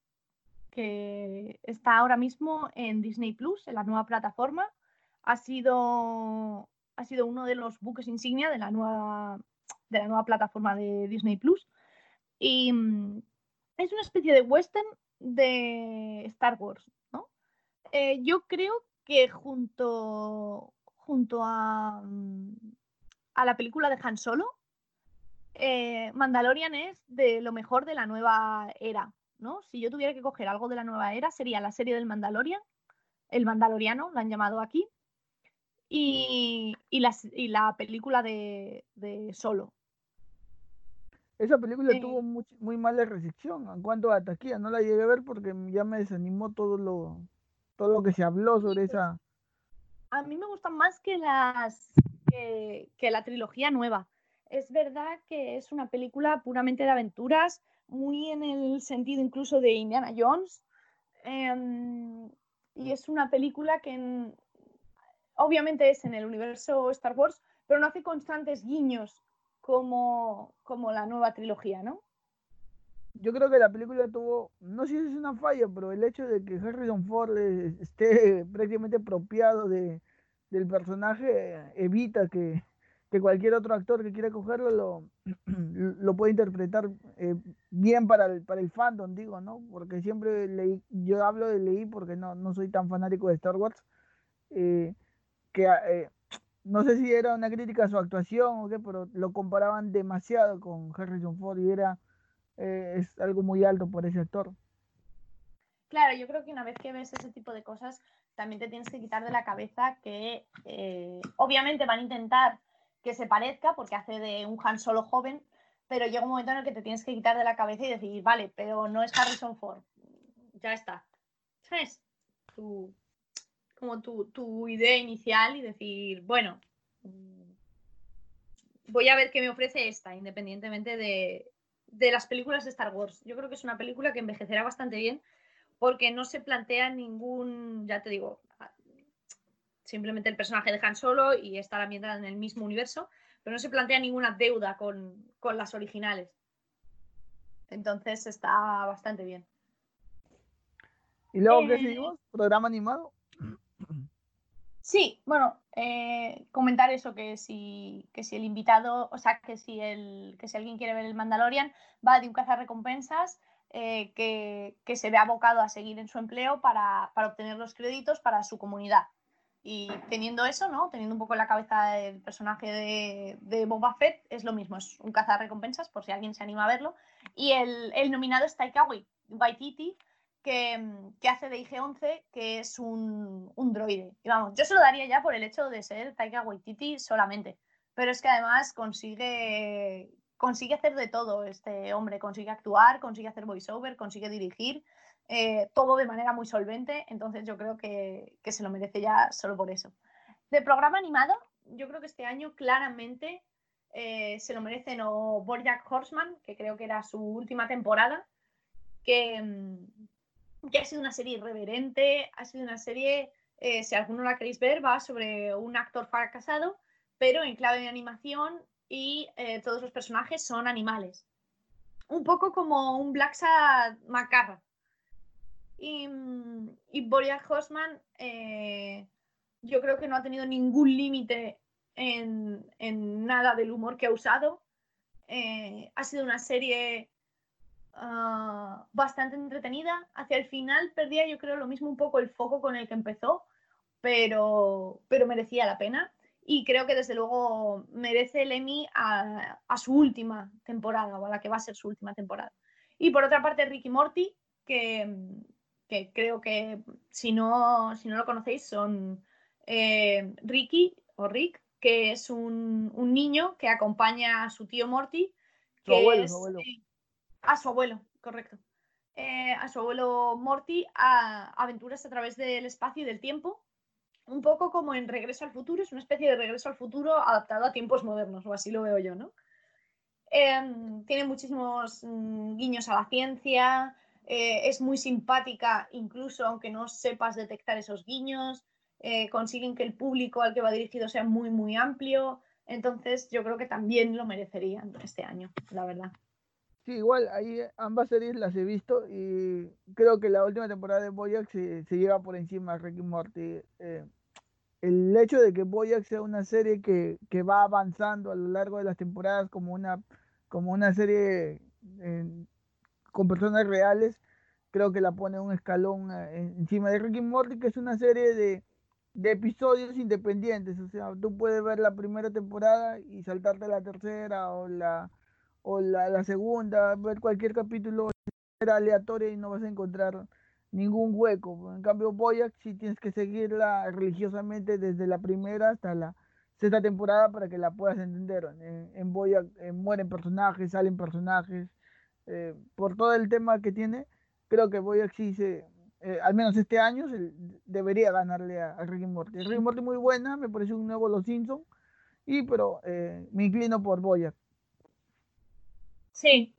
Speaker 2: que está ahora mismo en Disney Plus, en la nueva plataforma. Ha sido, ha sido uno de los buques insignia de la nueva, de la nueva plataforma de Disney Plus. Y mm, es una especie de western de Star Wars. ¿no? Eh, yo creo que junto, junto a, mm, a la película de Han Solo, eh, Mandalorian es de lo mejor de la nueva era, ¿no? Si yo tuviera que coger algo de la nueva era, sería la serie del Mandalorian, el Mandaloriano, lo han llamado aquí, y, la, película de, Solo.
Speaker 1: Esa película tuvo muy, mala recepción en cuanto a taquilla, no la llegué a ver porque ya me desanimó todo lo, todo lo que se habló sobre pues, esa.
Speaker 2: A mí me gustan más que las que la trilogía nueva es verdad que es una película puramente de aventuras, muy en el sentido incluso de Indiana Jones. Em, y es una película que obviamente es en el universo Star Wars, pero no hace constantes guiños como, como la nueva trilogía, ¿no?
Speaker 1: Yo creo que la película tuvo, no sé si es una falla, pero el hecho de que Harrison Ford esté prácticamente apropiado de, del personaje evita que, que cualquier otro actor que quiera cogerlo lo, lo puede interpretar eh, bien para el, para el fandom, digo, ¿no? Porque siempre leí, yo hablo de leí porque no, no soy tan fanático de Star Wars, eh, que eh, no sé si era una crítica a su actuación o qué, pero lo comparaban demasiado con Harrison Ford y era es algo muy alto por ese actor.
Speaker 2: Claro, yo creo que una vez que ves ese tipo de cosas, también te tienes que quitar de la cabeza que obviamente van a intentar que se parezca, porque hace de un Han Solo joven, pero llega un momento en el que te tienes que quitar de la cabeza y decir, vale, pero no es Harrison Ford. Ya está. ¿Sabes? Tu, como tu, idea inicial y decir, bueno, voy a ver qué me ofrece esta, independientemente de, de las películas de Star Wars. Yo creo que es una película que envejecerá bastante bien porque no se plantea ningún, ya te digo, simplemente el personaje de Han Solo y estar ambientada en el mismo universo, pero no se plantea ninguna deuda con, las originales. Entonces está bastante bien.
Speaker 1: ¿Y luego qué eh, seguimos? ¿Programa animado?
Speaker 2: Sí, bueno, eh, comentar eso, que si, que si el invitado, o sea, que si, el, que si alguien quiere ver el Mandalorian, va de un cazarrecompensas eh, que, que, se ve abocado a seguir en su empleo para, para obtener los créditos para su comunidad. Y teniendo eso, ¿no? Teniendo un poco en la cabeza el personaje de, Boba Fett, es lo mismo, es un recompensas por si alguien se anima a verlo. Y el, el nominado es Taika Waititi, que, que hace de IG-11, que es un, un, droide. Y vamos, yo se lo daría ya por el hecho de ser Taika Waititi solamente. Pero es que además consigue, consigue hacer de todo este hombre. Consigue actuar, consigue hacer voiceover, consigue dirigir. Eh, todo de manera muy solvente, entonces yo creo que, se lo merece ya solo por eso. De programa animado, yo creo que este año claramente eh, se lo merecen o Borjak Horseman, que creo que era su última temporada, que, mm, que ha sido una serie irreverente, ha sido una serie, eh, si alguno la queréis ver, va sobre un actor fracasado, pero en clave de animación y todos los personajes son animales. Un poco como un Black Sad macarra, y, y Boria Hosman eh, yo creo que no ha tenido ningún límite en, nada del humor que ha usado. Eh, ha sido una serie ah, bastante entretenida. Hacia el final perdía yo creo lo mismo un poco el foco con el que empezó, pero, pero merecía la pena. Y creo que desde luego merece el Emmy a, a su última temporada o a la que va a ser su última temporada. Y por otra parte, Ricky Morty, que, que creo que si no, si no lo conocéis son eh, Ricky o Rick, que es un, niño que acompaña a su tío Morty,
Speaker 1: que abuelo, su abuelo.
Speaker 2: A su abuelo, correcto. Eh, a su abuelo Morty a aventuras a través del espacio y del tiempo. Un poco como en Regreso al Futuro, es una especie de Regreso al Futuro adaptado a tiempos modernos, o así lo veo yo, ¿no? Em, tiene muchísimos mm, guiños a la ciencia, eh, es muy simpática, incluso aunque no sepas detectar esos guiños, eh, consiguen que el público al que va dirigido sea muy, muy amplio. Entonces, yo creo que también lo merecerían este año, la verdad.
Speaker 1: Sí, igual, ahí ambas series las he visto y creo que la última temporada de Boyack se, lleva por encima a Ricky Morty. Eh, el hecho de que Boyack sea una serie que, va avanzando a lo largo de las temporadas como una, como una serie con personas reales, creo que la pone un escalón eh, encima de Ricky Morty, que es una serie de, episodios independientes. O sea, tú puedes ver la primera temporada y saltarte la tercera o la, o la, segunda, ver cualquier capítulo aleatorio y no vas a encontrar ningún hueco. En cambio, Boyack sí tienes que seguirla religiosamente desde la primera hasta la sexta temporada para que la puedas entender. En, en Boyack eh, mueren personajes, salen personajes, eh, por todo el tema que tiene, creo que voy a exigir, eh, al menos este año, debería ganarle a, Ricky Morty. Ricky Morty muy buena, me parece un nuevo Los Simpsons, y pero eh, me inclino por Boya.
Speaker 2: Sí,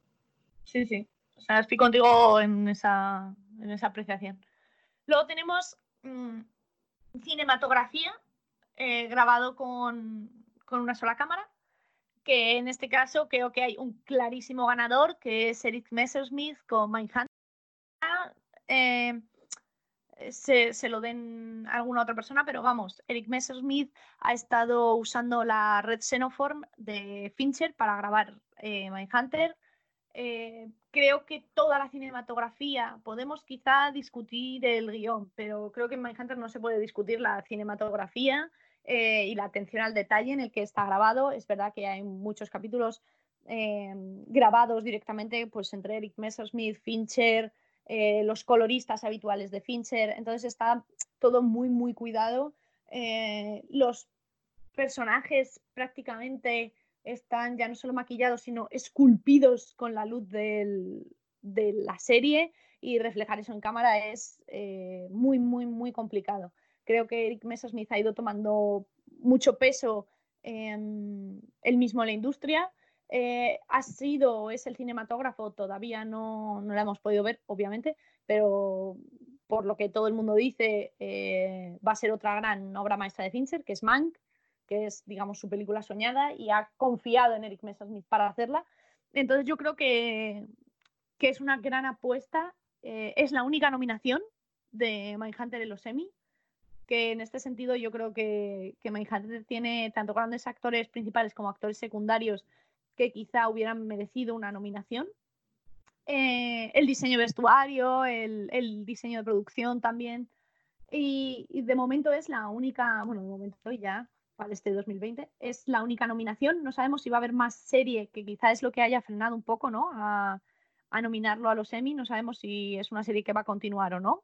Speaker 2: sí, sí. O sea, estoy contigo en esa, en esa apreciación. Luego tenemos mm, cinematografía grabado con, con una sola cámara que en este caso creo que hay un clarísimo ganador, que es Eric Messersmith con Mindhunter. Eh, se, se, lo den a alguna otra persona, pero vamos, Eric Messersmith ha estado usando la red Xenoform de Fincher para grabar eh, Mindhunter. Eh, creo que toda la cinematografía, podemos quizá discutir el guion, pero creo que en Mindhunter no se puede discutir la cinematografía. Eh, y la atención al detalle en el que está grabado. Es verdad que hay muchos capítulos eh, grabados directamente pues, entre Eric Messersmith, Fincher, eh, los coloristas habituales de Fincher. Entonces está todo muy, muy cuidado. los personajes prácticamente están ya no solo maquillados, sino esculpidos con la luz de la serie y reflejar eso en cámara es muy, muy, muy complicado. Creo que Eric Messersmith ha ido tomando mucho peso él mismo en la industria. Eh, ha sido, es el cinematógrafo, todavía no, no lo hemos podido ver, obviamente, pero por lo que todo el mundo dice, eh, va a ser otra gran obra maestra de Fincher, que es Mank, que es, digamos, su película soñada y ha confiado en Eric Messersmith para hacerla. Entonces yo creo que, que es una gran apuesta. Eh, es la única nominación de Mindhunter en los Emmy que en este sentido yo creo que, que Mindhunter tiene tanto grandes actores principales como actores secundarios que quizá hubieran merecido una nominación. Eh, el diseño vestuario, el, el, diseño de producción también. Y, de momento es la única, bueno, de momento ya, para este 2020, es la única nominación. No sabemos si va a haber más serie, que quizá es lo que haya frenado un poco, ¿no? A, a nominarlo a los Emmy. No sabemos si es una serie que va a continuar o no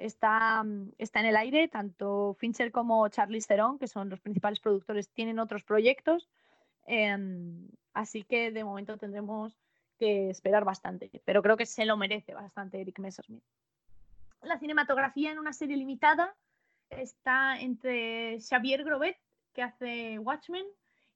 Speaker 2: está, mm, está en el aire, tanto Fincher como Charlie Theron, que son los principales productores, tienen otros proyectos, em, así que de momento tendremos que esperar bastante, pero creo que se lo merece bastante Eric Messersmith. La cinematografía en una serie limitada está entre Xavier Grobet, que hace Watchmen,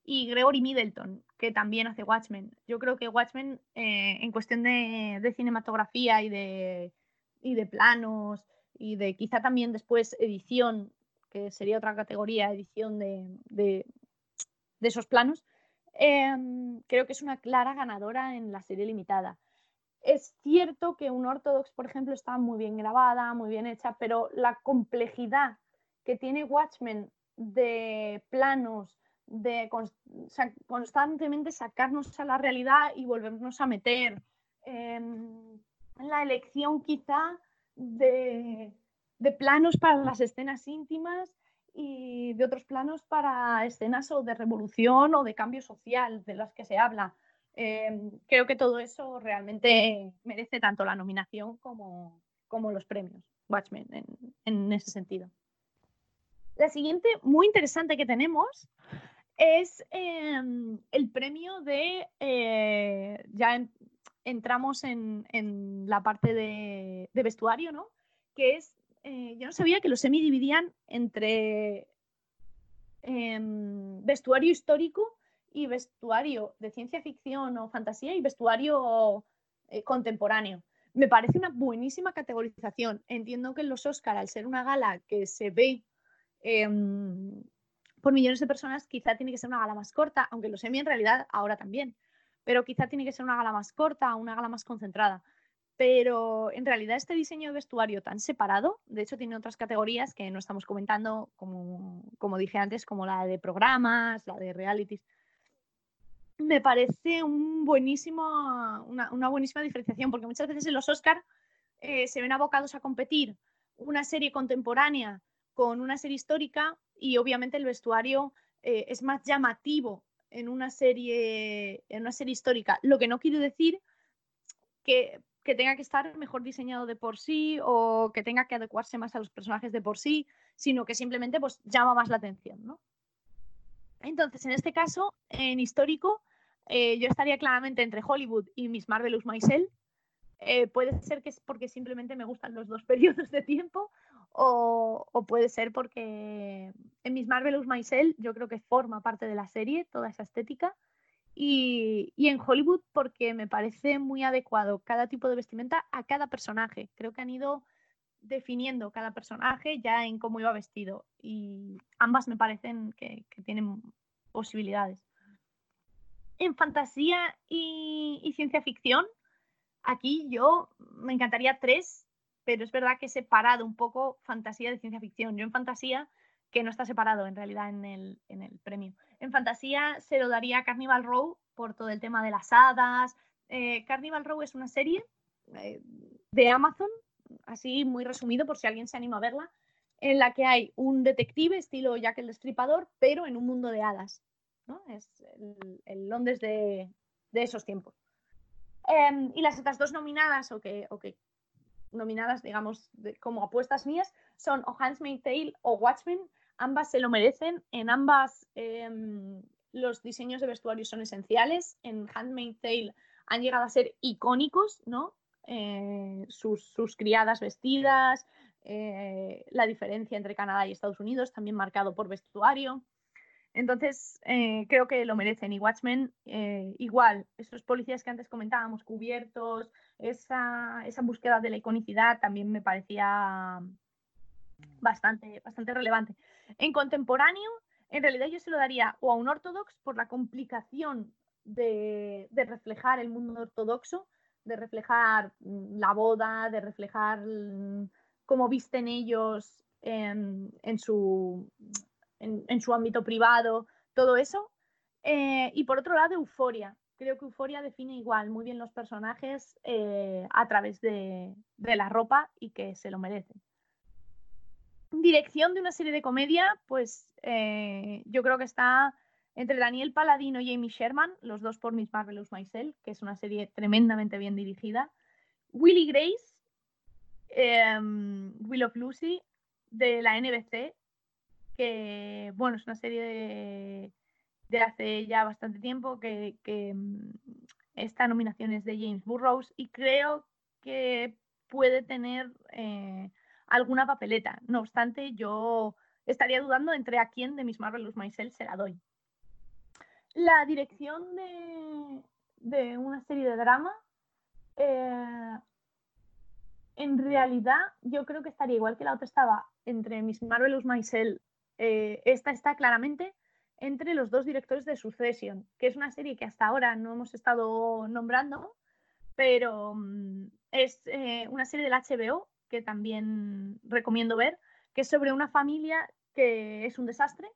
Speaker 2: y Gregory Middleton, que también hace Watchmen. Yo creo que Watchmen, eh, en cuestión de, cinematografía y de, y de planos y de quizá también después edición, que sería otra categoría, edición de, esos planos, em, creo que es una clara ganadora en la serie limitada. Es cierto que un Ortodox, por ejemplo, está muy bien grabada, muy bien hecha, pero la complejidad que tiene Watchmen de planos, de constantemente sacarnos a la realidad y volvernos a meter. en la elección quizá de, planos para las escenas íntimas y de otros planos para escenas o de revolución o de cambio social de las que se habla. Em, creo que todo eso realmente merece tanto la nominación como, como los premios Watchmen en, en, ese sentido. La siguiente, muy interesante que tenemos, es em, el premio de, eh, ya entramos en, la parte de, vestuario, ¿no? Que es, eh, yo no sabía que los semi dividían entre em, vestuario histórico y vestuario de ciencia ficción o fantasía y vestuario eh, contemporáneo. Me parece una buenísima categorización. Entiendo que los Oscar, al ser una gala que se ve em, por millones de personas, quizá tiene que ser una gala más corta, aunque los Emmy en realidad ahora también, pero quizá tiene que ser una gala más corta, una gala más concentrada. Pero en realidad este diseño de vestuario tan separado, de hecho tiene otras categorías que no estamos comentando, como, como dije antes, como la de programas, la de realities, me parece un buenísimo, una, buenísima diferenciación, porque muchas veces en los Oscar eh, se ven abocados a competir una serie contemporánea con una serie histórica y obviamente el vestuario eh, es más llamativo en una serie en una serie histórica. Lo que no quiere decir que, tenga que estar mejor diseñado de por sí o que tenga que adecuarse más a los personajes de por sí sino que simplemente pues llama más la atención ¿no? entonces en este caso en histórico eh, yo estaría claramente entre Hollywood y Miss Marvelous Maisel eh, puede ser que es porque simplemente me gustan los dos periodos de tiempo o, puede ser porque en Miss Marvelous Maisel yo creo que forma parte de la serie toda esa estética y, en Hollywood porque me parece muy adecuado cada tipo de vestimenta a cada personaje. Creo que han ido definiendo cada personaje ya en cómo iba vestido y ambas me parecen que, tienen posibilidades. En fantasía y ciencia ficción, aquí yo me encantaría tres pero es verdad que he separado un poco fantasía de ciencia ficción. Yo en fantasía, que no está separado en realidad en el, premio, en fantasía se lo daría a Carnival Row por todo el tema de las hadas. Eh, Carnival Row es una serie eh, de Amazon, así muy resumido por si alguien se anima a verla, en la que hay un detective estilo Jack el Destripador, pero en un mundo de hadas. Es el, Londres de, esos tiempos. Em, y las otras dos nominadas o que, o que nominadas, digamos, como apuestas mías, son o Handmaid's Tale o Watchmen. Ambas se lo merecen. En ambas em, los diseños de vestuario son esenciales. En Handmaid's Tale han llegado a ser icónicos, ¿no? Eh, sus, criadas vestidas, eh, la diferencia entre Canadá y Estados Unidos, también marcado por vestuario. Entonces, eh, creo que lo merecen. Y Watchmen, igual, esos policías que antes comentábamos, cubiertos, esa, búsqueda de la iconicidad también me parecía bastante, bastante relevante. En contemporáneo, en realidad yo se lo daría o a un ortodox por la complicación de, reflejar el mundo ortodoxo, de reflejar mm, la boda, de reflejar mm, cómo visten ellos en su en, su ámbito privado, todo eso. Eh, y por otro lado, Euforia. Creo que Euforia define igual muy bien los personajes eh, a través de, la ropa y que se lo merecen. Dirección de una serie de comedia, pues eh, yo creo que está entre Daniel Paladino y Amy Sherman, los dos por Miss Marvelous Myself, que es una serie tremendamente bien dirigida. Willy Grace, em, Will of Lucy, de la NBC, que, bueno, es una serie de, hace ya bastante tiempo que, mm, esta nominación es de James Burroughs y creo que puede tener eh, alguna papeleta. No obstante, yo estaría dudando entre a quién de mis Marvelous Myself se la doy. La dirección de, una serie de drama, eh, en realidad yo creo que estaría igual que la otra estaba entre mis Marvelous Myself eh, esta está claramente entre los dos directores de Succession, que es una serie que hasta ahora no hemos estado nombrando, pero mm, es eh, una serie del HBO también recomiendo ver, que es sobre una familia que es un desastre,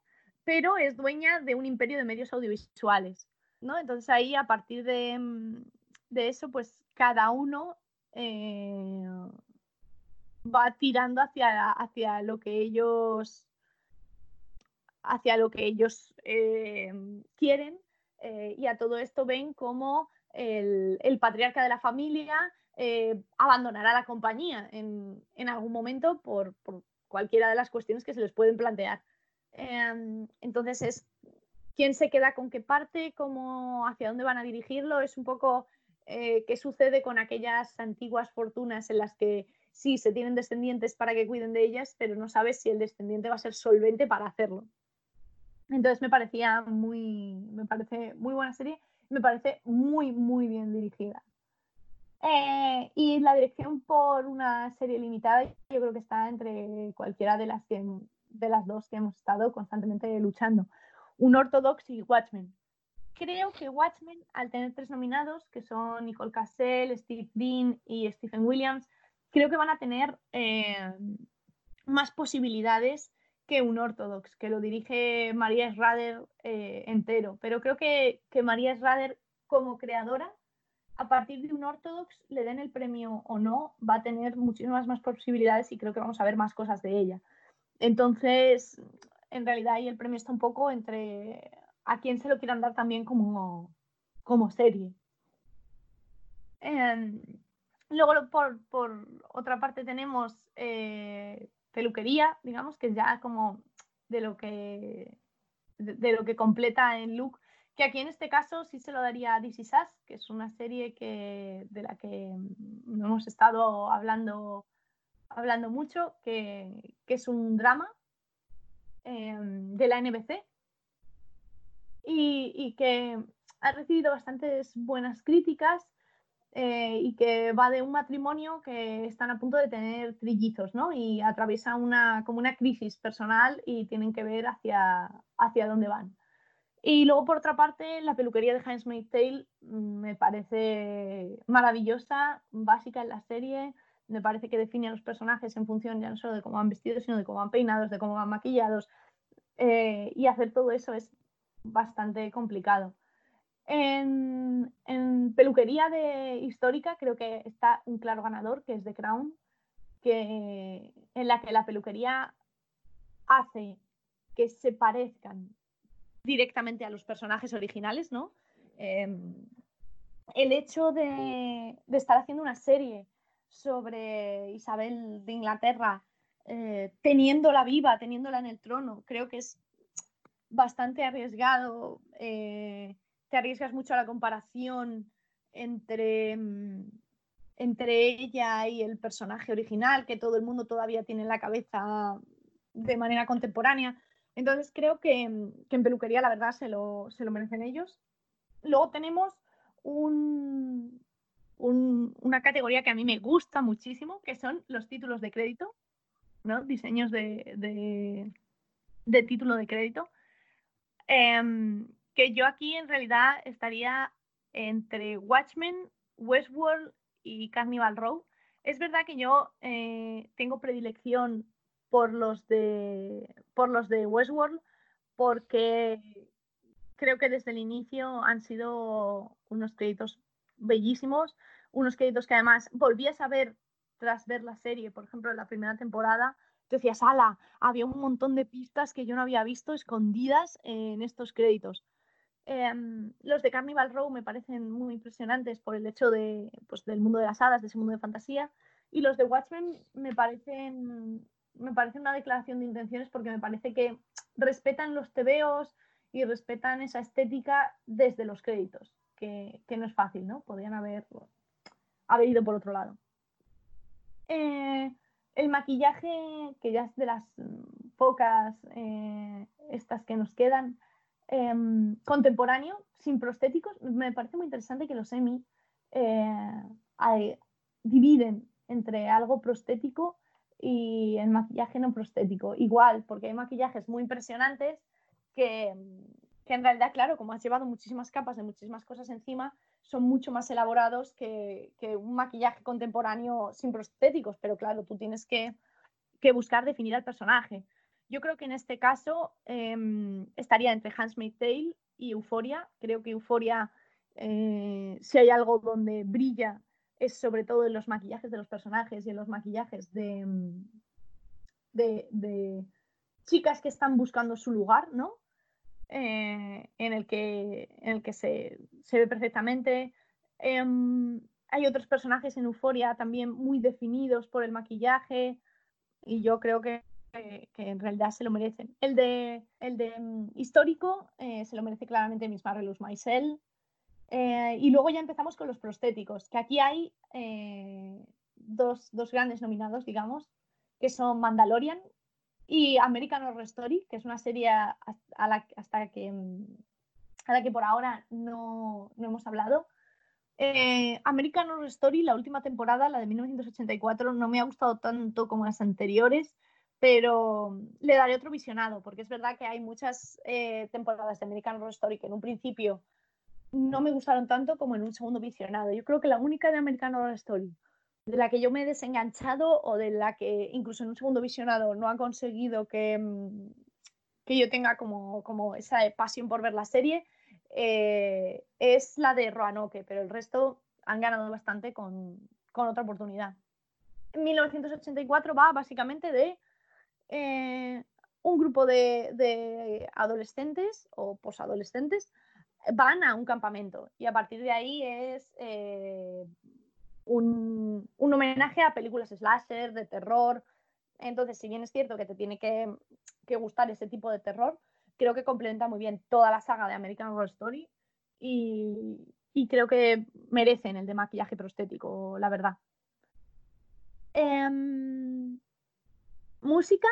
Speaker 2: pero es dueña de un imperio de medios audiovisuales. ¿no? Entonces ahí a partir de, mm, eso, pues cada uno eh, va tirando hacia, hacia lo que ellos hacia lo que ellos eh, quieren eh, y a todo esto ven como el, patriarca de la familia eh, abandonará la compañía en, algún momento por, cualquiera de las cuestiones que se les pueden plantear. Em, entonces es quién se queda con qué parte, cómo, hacia dónde van a dirigirlo. Es un poco eh, qué sucede con aquellas antiguas fortunas en las que sí se tienen descendientes para que cuiden de ellas, pero no sabes si el descendiente va a ser solvente para hacerlo. Entonces me parecía muy, me parece muy buena serie, me parece muy, muy bien dirigida. Eh, y la dirección por una serie limitada, yo creo que está entre cualquiera de las, de las dos que hemos estado constantemente luchando. Un Orthodox y Watchmen. Creo que Watchmen, al tener tres nominados, que son Nicole Cassell, Steve Dean y Stephen Williams, creo que van a tener eh, más posibilidades que un Orthodox, que lo dirige María Schrader eh, entero. Pero creo que, que María Schrader, como creadora, a partir de un Orthodox, le den el premio o no, va a tener muchísimas más posibilidades y creo que vamos a ver más cosas de ella. Entonces, en realidad ahí el premio está un poco entre a quién se lo quieran dar también como, como serie. Em, luego, por, por, otra parte, tenemos eh, peluquería, digamos, que ya como de lo que, de lo que completa el look que aquí en este caso sí se lo daría a This Is que es una serie que, de la que mm, hemos estado hablando, hablando mucho, que, es un drama em, de la NBC y, que ha recibido bastantes buenas críticas eh, y que va de un matrimonio que están a punto de tener trillizos, ¿no? Y atraviesa una, como una crisis personal y tienen que ver hacia, hacia dónde van. Y luego, por otra parte, la peluquería de Handmaid's Tale mm, me parece maravillosa, básica en la serie. Me parece que define a los personajes en función ya no solo de cómo van vestidos, sino de cómo van peinados, de cómo van maquillados. Eh, y hacer todo eso es bastante complicado. En, en, peluquería de histórica creo que está un claro ganador, que es The Crown, que, en la que la peluquería hace que se parezcan directamente a los personajes originales, ¿no? Em, el hecho de, estar haciendo una serie sobre Isabel de Inglaterra, eh, teniéndola viva, teniéndola en el trono, creo que es bastante arriesgado. Eh, te arriesgas mucho a la comparación entre, em, entre ella y el personaje original, que todo el mundo todavía tiene en la cabeza de manera contemporánea. Entonces creo que, en peluquería la verdad se lo, merecen ellos. Luego tenemos una categoría que a mí me gusta muchísimo, que son los títulos de crédito, ¿no? diseños de, título de crédito. Em, que yo aquí en realidad estaría entre Watchmen, Westworld y Carnival Row. Es verdad que yo eh, tengo predilección por los de, por los de Westworld, porque creo que desde el inicio han sido unos créditos bellísimos, unos créditos que además volvías a ver tras ver la serie, por ejemplo, en la primera temporada, te decías, ala, había un montón de pistas que yo no había visto escondidas en estos créditos. Em, los de Carnival Row me parecen muy impresionantes por el hecho de, pues, del mundo de las hadas, de ese mundo de fantasía, y los de Watchmen me parecen me parece una declaración de intenciones porque me parece que respetan los tebeos y respetan esa estética desde los créditos, que, no es fácil, ¿no? Podrían haber, haber ido por otro lado. Eh, el maquillaje, que ya es de las pocas eh, estas que nos quedan, em, contemporáneo, sin prostéticos, me parece muy interesante que los Emmy eh, dividen entre algo prostético y el maquillaje no prostético. Igual, porque hay maquillajes muy impresionantes que, que, en realidad, claro, como has llevado muchísimas capas de muchísimas cosas encima, son mucho más elaborados que, que un maquillaje contemporáneo sin prostéticos. Pero claro, tú tienes que, que buscar definir al personaje. Yo creo que en este caso em, estaría entre Handmaid's Tale y Euphoria. Creo que Euphoria, eh, si hay algo donde brilla es sobre todo en los maquillajes de los personajes y en los maquillajes de, mm, de, chicas que están buscando su lugar, ¿no? Eh, en el que, en el que se, ve perfectamente. Em, hay otros personajes en Euforia también muy definidos por el maquillaje y yo creo que que, en realidad se lo merecen. El de, el de mm, histórico eh, se lo merece claramente Miss Marvelous Maisel. Eh, y luego ya empezamos con los prostéticos, que aquí hay eh, dos, dos, grandes nominados, digamos, que son Mandalorian y American Horror Story, que es una serie hasta que, mm, a que por ahora no, no hemos hablado. Eh, American Horror Story, la última temporada, la de 1984, no me ha gustado tanto como las anteriores, pero le daré otro visionado, porque es verdad que hay muchas temporadas de American Horror Story que en un principio no me gustaron tanto como en un segundo visionado. Yo creo que la única de American Horror Story de la que yo me he desenganchado o de la que incluso en un segundo visionado no ha conseguido que, mm, que yo tenga como, como esa pasión por ver la serie, eh, es la de Roanoke, pero el resto han ganado bastante con, con otra oportunidad. 1984 va básicamente de eh, un grupo de, de adolescentes o posadolescentes van a un campamento y a partir de ahí es eh, un, homenaje a películas slasher, de terror. Entonces, si bien es cierto que te tiene que, gustar ese tipo de terror, creo que complementa muy bien toda la saga de American Horror Story y, creo que merecen el de maquillaje prostético, la verdad. Em, música,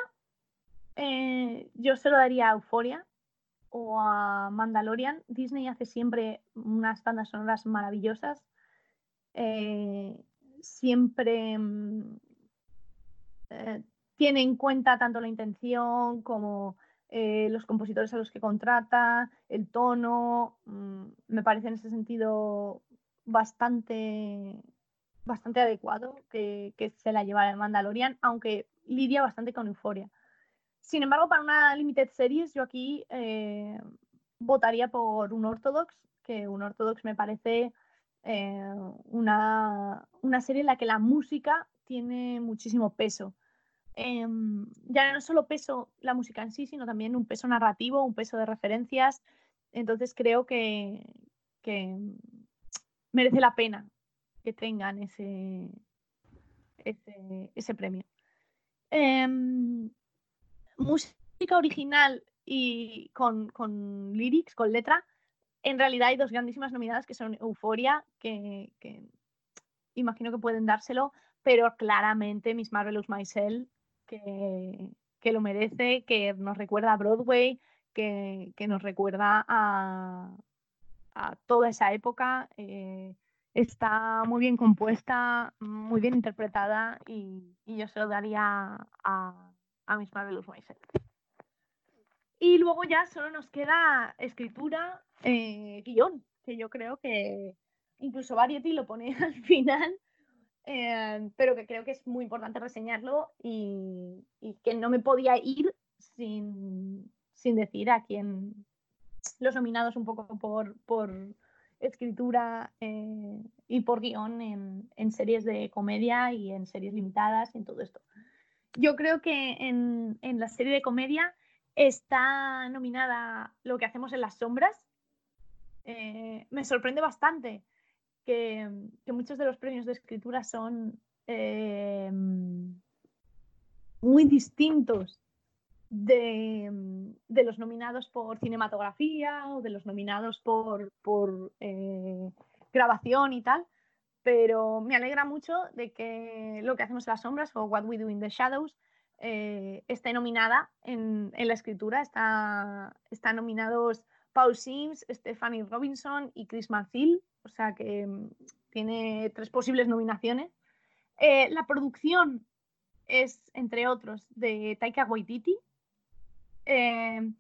Speaker 2: eh, yo se lo daría a Euforia o a Mandalorian, Disney hace siempre unas bandas sonoras maravillosas. Eh, siempre mm, eh, tiene en cuenta tanto la intención como eh, los compositores a los que contrata, el tono. Mm, me parece en ese sentido bastante, bastante adecuado que, se la lleva el Mandalorian, aunque lidia bastante con euforia. Sin embargo, para una Limited Series, yo aquí eh, votaría por un Orthodox, que un Orthodox me parece eh, una, serie en la que la música tiene muchísimo peso. Em, ya no solo peso la música en sí, sino también un peso narrativo, un peso de referencias. Entonces creo que, merece la pena que tengan ese, ese, premio. Em, música original y con, con lyrics, con letra, en realidad hay dos grandísimas nominadas que son Euforia, que, imagino que pueden dárselo, pero claramente Miss Marvelous Maisel, que, que lo merece, que nos recuerda a Broadway, que, nos recuerda a, toda esa época. Eh, está muy bien compuesta, muy bien interpretada y, y yo se lo daría a, a mis Marvelous Myself. Y luego ya solo nos queda escritura, eh, guion, que yo creo que incluso Variety lo pone al final, eh, pero que creo que es muy importante reseñarlo y, que no me podía ir sin, decir a quién los nominados un poco por, por escritura eh, y por guion en, en, series de comedia y en series limitadas y en todo esto. Yo creo que en, la serie de comedia está nominada Lo que hacemos en las sombras. Eh, me sorprende bastante que, muchos de los premios de escritura son eh, muy distintos de, los nominados por cinematografía o de los nominados por, eh, grabación y tal pero me alegra mucho de que lo que hacemos en las sombras o What We Do in the Shadows eh, esté nominada en, la escritura. Está, están nominados Paul Sims, Stephanie Robinson y Chris Marfil, o sea que mm, tiene tres posibles nominaciones. Eh, la producción es, entre otros, de Taika Waititi. Eh,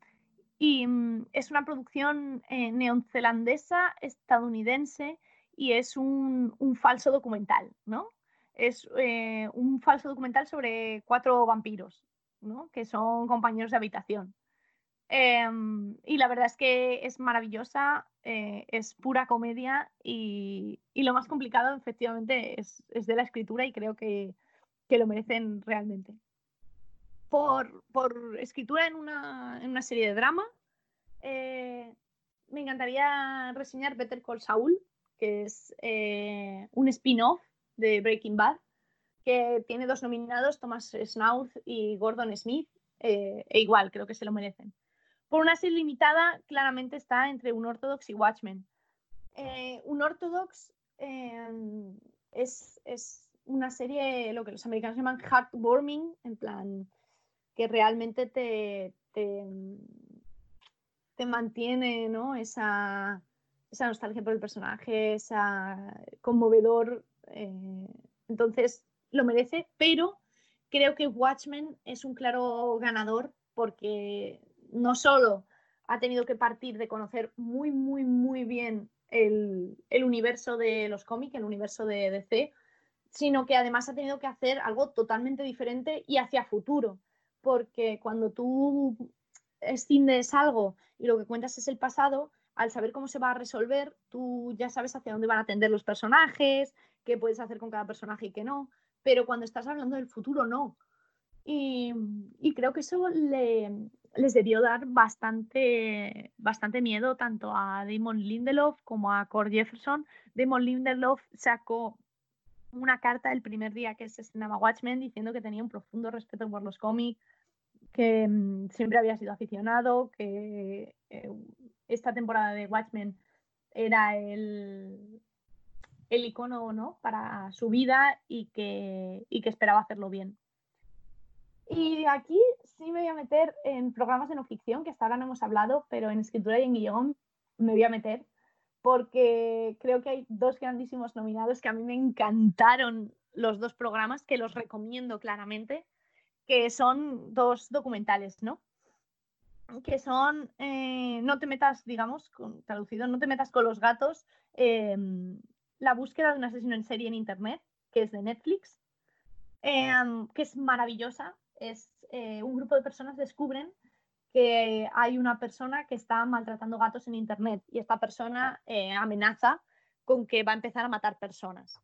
Speaker 2: y mm, es una producción neozelandesa, estadounidense, y es un, falso documental, ¿no? Es eh, un falso documental sobre cuatro vampiros, ¿no? Que son compañeros de habitación. Em, y la verdad es que es maravillosa, eh, es pura comedia y, lo más complicado efectivamente es, de la escritura y creo que, lo merecen realmente. Por, escritura en una, serie de drama, eh, me encantaría reseñar Better Call Saul, que es eh, un spin-off de Breaking Bad, que tiene dos nominados, Thomas Snauth y Gordon Smith, eh, e igual, creo que se lo merecen. Por una serie limitada, claramente está entre un Orthodox y Watchmen. Eh, un Orthodox em, es, una serie, lo que los americanos llaman heartwarming, en plan, que realmente te, te, mantiene ¿no? esa, esa nostalgia por el personaje, esa conmovedor. Eh, entonces, lo merece, pero creo que Watchmen es un claro ganador porque no solo ha tenido que partir de conocer muy, muy, muy bien el, universo de los cómics, el universo de DC, sino que además ha tenido que hacer algo totalmente diferente y hacia futuro, porque cuando tú escindes algo y lo que cuentas es el pasado, al saber cómo se va a resolver, tú ya sabes hacia dónde van a tender los personajes, qué puedes hacer con cada personaje y qué no, pero cuando estás hablando del futuro, no. Y, creo que eso les debió dar bastante, miedo tanto a Damon Lindelof como a Cord Jefferson. Damon Lindelof sacó una carta el primer día que se estrenaba Watchmen diciendo que tenía un profundo respeto por los cómics, que mm, siempre había sido aficionado, que eh, esta temporada de Watchmen era el, el icono ¿no? para su vida y que, y que esperaba hacerlo bien. Y aquí sí me voy a meter en programas de no ficción, que hasta ahora no hemos hablado, pero en escritura y en guion me voy a meter, porque creo que hay dos grandísimos nominados que a mí me encantaron los dos programas, que los recomiendo claramente, que son dos documentales, ¿no? Que son, eh, no te metas, digamos, con, traducido, no te metas con los gatos, em, la búsqueda de un asesino en serie en Internet, que es de Netflix, em, que es maravillosa. Es eh, un grupo de personas descubren que hay una persona que está maltratando gatos en Internet y esta persona eh, amenaza con que va a empezar a matar personas.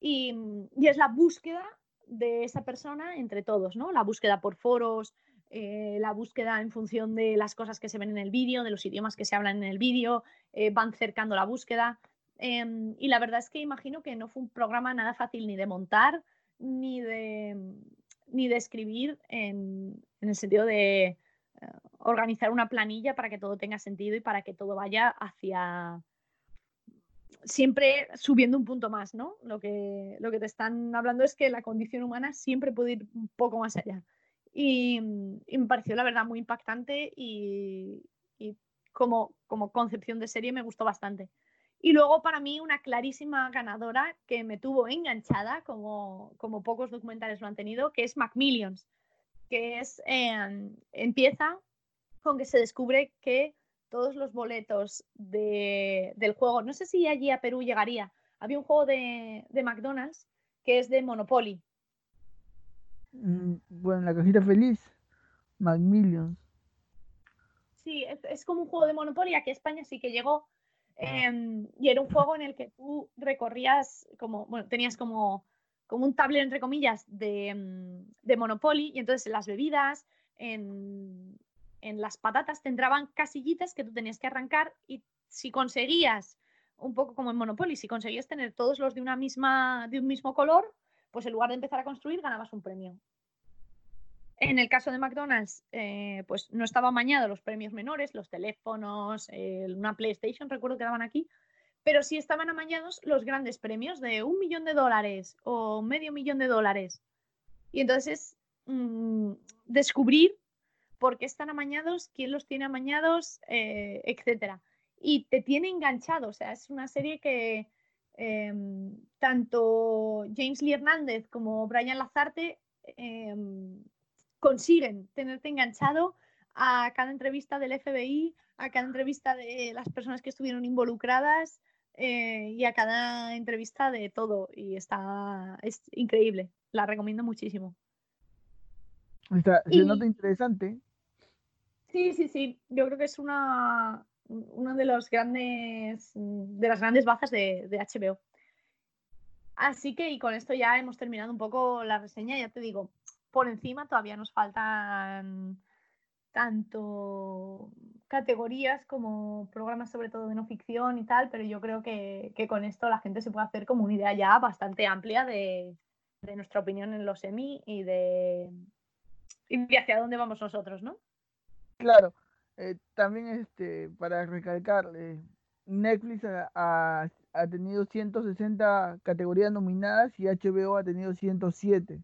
Speaker 2: Y, y, es la búsqueda de esa persona entre todos, ¿no? La búsqueda por foros, eh, la búsqueda en función de las cosas que se ven en el vídeo, de los idiomas que se hablan en el vídeo, van cercando la búsqueda. Em, y la verdad es que imagino que no fue un programa nada fácil ni de montar ni de, ni de escribir en, el sentido de eh, organizar una planilla para que todo tenga sentido y para que todo vaya hacia siempre subiendo un punto más, ¿no? Lo que, lo que te están hablando es que la condición humana siempre puede ir un poco más allá. Y, me pareció la verdad muy impactante y, y como, como concepción de serie me gustó bastante. Y luego para mí una clarísima ganadora que me tuvo enganchada, como, como pocos documentales lo han tenido, que es Macmillions, que es, em, empieza con que se descubre que todos los boletos de, del juego, no sé si allí a Perú llegaría, había un juego de, de McDonald's que es de Monopoly.
Speaker 1: Mm, bueno, la cajita feliz, Macmillions.
Speaker 2: Sí, es, es, como un juego de Monopoly, aquí a España sí que llegó, Em, y era un juego en el que tú recorrías como, bueno, tenías como, como un tablero, entre comillas, de, em, de Monopoly, y entonces las bebidas, en, en, las patatas te entraban casillitas que tú tenías que arrancar y si conseguías, un poco como en Monopoly, si conseguías tener todos los de, una misma, de un mismo color, pues en lugar de empezar a construir ganabas un premio. En el caso de McDonald's, eh, pues no estaban mañados los premios menores, los teléfonos, una PlayStation, recuerdo que daban aquí, pero sí estaban amañados los grandes premios de un millón de dólares o medio millón de dólares. Y entonces mm, descubrir por qué están amañados, quién los tiene amañados, eh, etcétera. Y te tiene enganchado, o sea, es una serie que em, tanto James Lee Hernández como Brian Lazarte em, consiguen tenerte enganchado a cada entrevista del FBI, a cada entrevista de las personas que estuvieron involucradas eh, y a cada entrevista de todo. Y está, es increíble, la recomiendo muchísimo.
Speaker 1: Está, se nota interesante.
Speaker 2: Sí, sí, sí. Yo creo que es una, uno de los grandes, de las grandes bazas de, de HBO. Así que y con esto ya hemos terminado un poco la reseña. Ya te digo, por encima todavía nos faltan tanto categorías como programas sobre todo de no ficción y tal, pero yo creo que, con esto la gente se puede hacer como una idea ya bastante amplia de, nuestra opinión en los semi y de, y hacia dónde vamos nosotros, ¿no?
Speaker 1: Claro, eh, también este, para recalcar, Netflix ha, tenido 160 categorías nominadas y HBO ha tenido 107.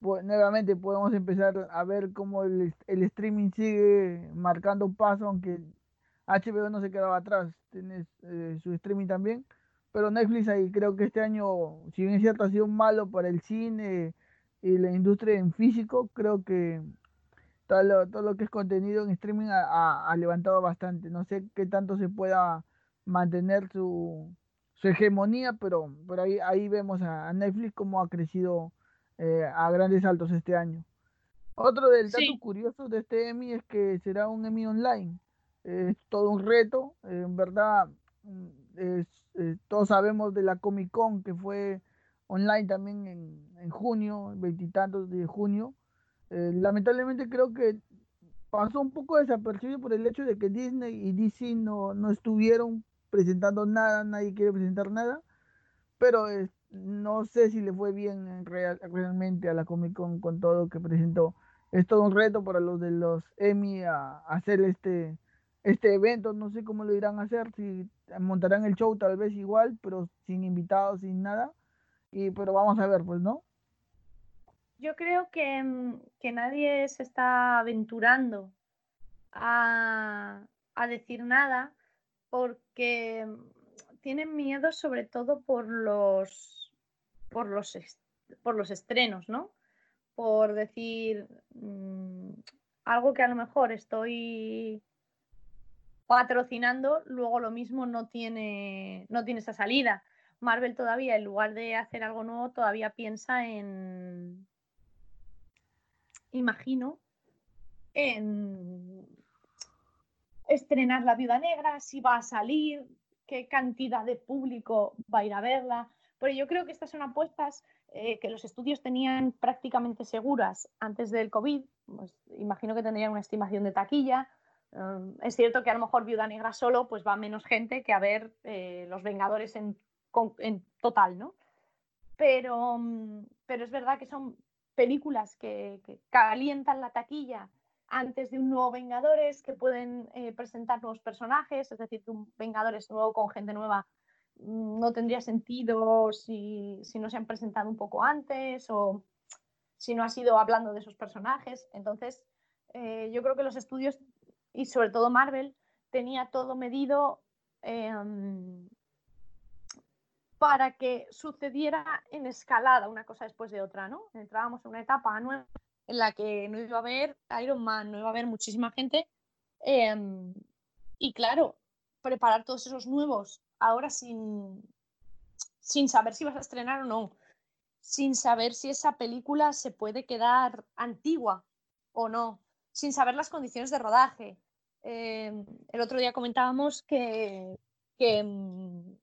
Speaker 1: Pues, nuevamente podemos empezar a ver cómo el, streaming sigue marcando paso, aunque HBO no se quedaba atrás, tiene eh, su streaming también, pero Netflix ahí creo que este año, si bien es cierto, ha sido malo para el cine y la industria en físico, creo que todo lo, todo lo que es contenido en streaming ha, levantado bastante. No sé qué tanto se pueda mantener su, hegemonía, pero por ahí, ahí vemos a, Netflix cómo ha crecido eh, a grandes saltos este año. Otro del dato curioso de este Emmy es que será un Emmy online. Es todo un reto, en verdad. Mm, eh, todos sabemos de la Comic Con que fue online también en, en junio, veintitantos de junio. Eh, lamentablemente creo que pasó un poco desapercibido por el hecho de que Disney y DC no, no estuvieron presentando nada, nadie quiere presentar nada, pero no sé si le fue bien realmente a la Comic Con con todo que presentó. Es todo un reto para los de los Emmy a, hacer este, este evento, no sé cómo lo irán a hacer, si montarán el show tal vez igual, pero sin invitados, sin nada, y pero vamos a ver, pues, ¿no?
Speaker 2: Yo creo que, mm, que nadie se está aventurando a, a decir nada porque tienen miedo sobre todo por los, por los, por los estrenos, ¿no? Por decir mm, algo que a lo mejor estoy patrocinando, luego lo mismo no tiene, no tiene esa salida. Marvel todavía, en lugar de hacer algo nuevo, todavía piensa en, imagino, en estrenar La Viuda Negra, si va a salir, qué cantidad de público va a ir a verla. Pero yo creo que estas son apuestas eh, que los estudios tenían prácticamente seguras antes del COVID. Pues, imagino que tendrían una estimación de taquilla. Um, es cierto que a lo mejor Viuda Negra solo pues va menos gente que a ver eh, Los Vengadores en, en, total, ¿no? Pero, um, pero es verdad que son películas que, calientan la taquilla antes de un nuevo Vengadores, que pueden eh, presentar nuevos personajes, es decir, que un Vengadores nuevo con gente nueva mm, no tendría sentido si, no se han presentado un poco antes o si no ha sido hablando de esos personajes. Entonces, eh, yo creo que los estudios, y sobre todo Marvel, tenía todo medido em, para que sucediera en escalada una cosa después de otra, ¿no? Entrábamos en una etapa nueva en la que no iba a haber Iron Man, no iba a haber muchísima gente. Em, y claro, preparar todos esos nuevos ahora sin, sin saber si vas a estrenar o no, sin saber si esa película se puede quedar antigua o no, sin saber las condiciones de rodaje. Em, el otro día comentábamos que, que em,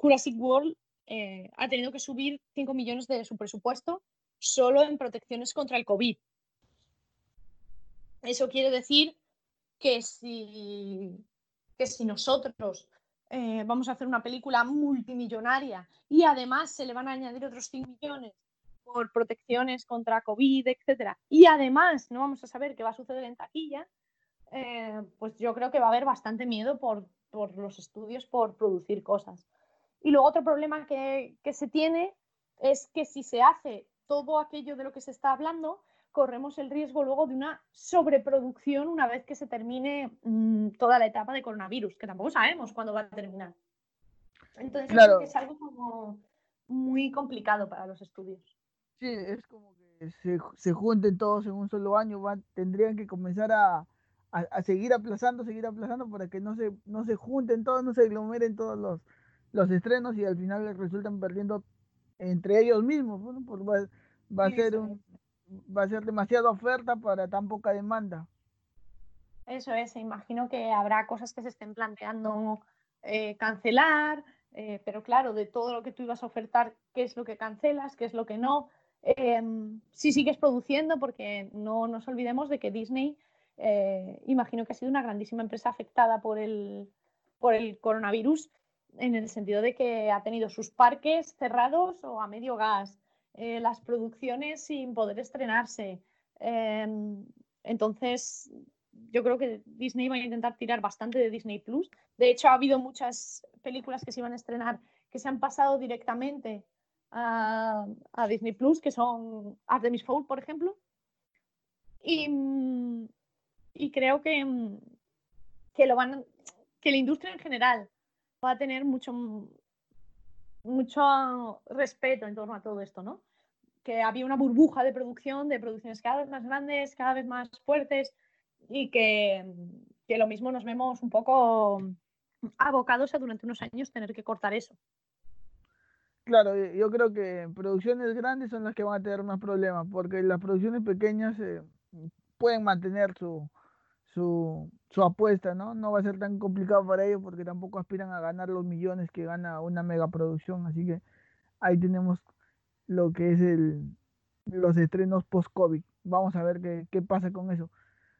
Speaker 2: Jurassic World eh, ha tenido que subir 5 millones de su presupuesto solo en protecciones contra el COVID. Eso quiere decir que si, que si nosotros eh, vamos a hacer una película multimillonaria y además se le van a añadir otros 5 millones por protecciones contra COVID, etcétera, y además no vamos a saber qué va a suceder en taquilla, eh, pues yo creo que va a haber bastante miedo por, los estudios por producir cosas. Y luego otro problema que, que se tiene es que si se hace todo aquello de lo que se está hablando, corremos el riesgo luego de una sobreproducción una vez que se termine mm, toda la etapa de coronavirus, que tampoco sabemos cuándo va a terminar. Entonces es algo como muy complicado para los estudios.
Speaker 1: Sí, es como que se, junten todos en un solo año, tendrían que comenzar a, seguir aplazando, seguir aplazando para que no se, no se junten todos, no se aglomeren todos los, los estrenos y al final resultan perdiendo entre ellos mismos, pues va, a ser un, va a ser demasiada oferta para tan poca demanda.
Speaker 2: Eso es, imagino que habrá cosas que se estén planteando eh, cancelar, eh, pero claro, de todo lo que tú ibas a ofertar, ¿qué es lo que cancelas? ¿Qué es lo que no? Em, si sigues produciendo, porque no nos olvidemos de que Disney, eh, imagino que ha sido una grandísima empresa afectada por el, por el coronavirus en el sentido de que ha tenido sus parques cerrados o a medio gas, eh, las producciones sin poder estrenarse, Em, entonces, yo creo que Disney va a intentar tirar bastante de Disney Plus. De hecho, ha habido muchas películas que se iban a estrenar que se han pasado directamente a, Disney Plus, que son Artemis Fowl, por ejemplo. Y, y creo que, que, lo van, que la industria en general va a tener mucho, mucho respeto en torno a todo esto, ¿no? Que había una burbuja de producción, de producciones cada vez más grandes, cada vez más fuertes y que, que lo mismo nos vemos un poco abocados a durante unos años tener que cortar eso.
Speaker 1: Claro, yo creo que producciones grandes son las que van a tener más problemas, porque las producciones pequeñas eh, pueden mantener su, su, su, apuesta, ¿no? No va a ser tan complicado para ellos porque tampoco aspiran a ganar los millones que gana una megaproducción, así que ahí tenemos lo que es el, los estrenos post-COVID. Vamos a ver qué, qué, pasa con eso.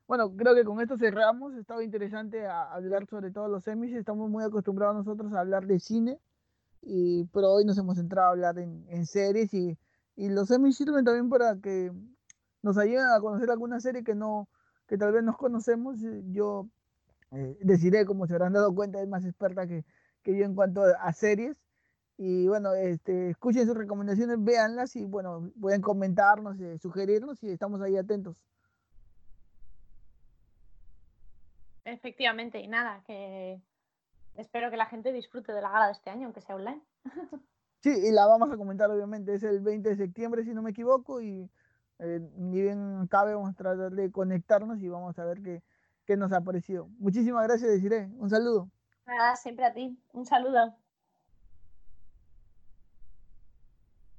Speaker 1: Bueno, creo que con esto cerramos. Estaba interesante hablar sobre todos los semis. Estamos muy acostumbrados nosotros a hablar de cine, y, pero hoy nos hemos centrado a hablar en, en series y, y los semis sirven también para que nos ayuden a conocer alguna serie que no que tal vez nos conocemos. Yo eh, deciré, como se habrán dado cuenta, es más experta que, que yo en cuanto a series. Y bueno, este, escuchen sus recomendaciones, véanlas y bueno, pueden comentarnos, eh, sugerirnos y estamos ahí atentos.
Speaker 2: Efectivamente, y nada, que espero que la gente disfrute de la gala de este año, aunque sea online.
Speaker 1: Sí, y la vamos a comentar obviamente, es el 20 de septiembre si no me equivoco y eh, ni bien cabe vamos a tratar de conectarnos y vamos a ver qué, qué nos ha parecido. Muchísimas gracias, Desiree. Un saludo.
Speaker 2: Nada, siempre a ti. Un saludo.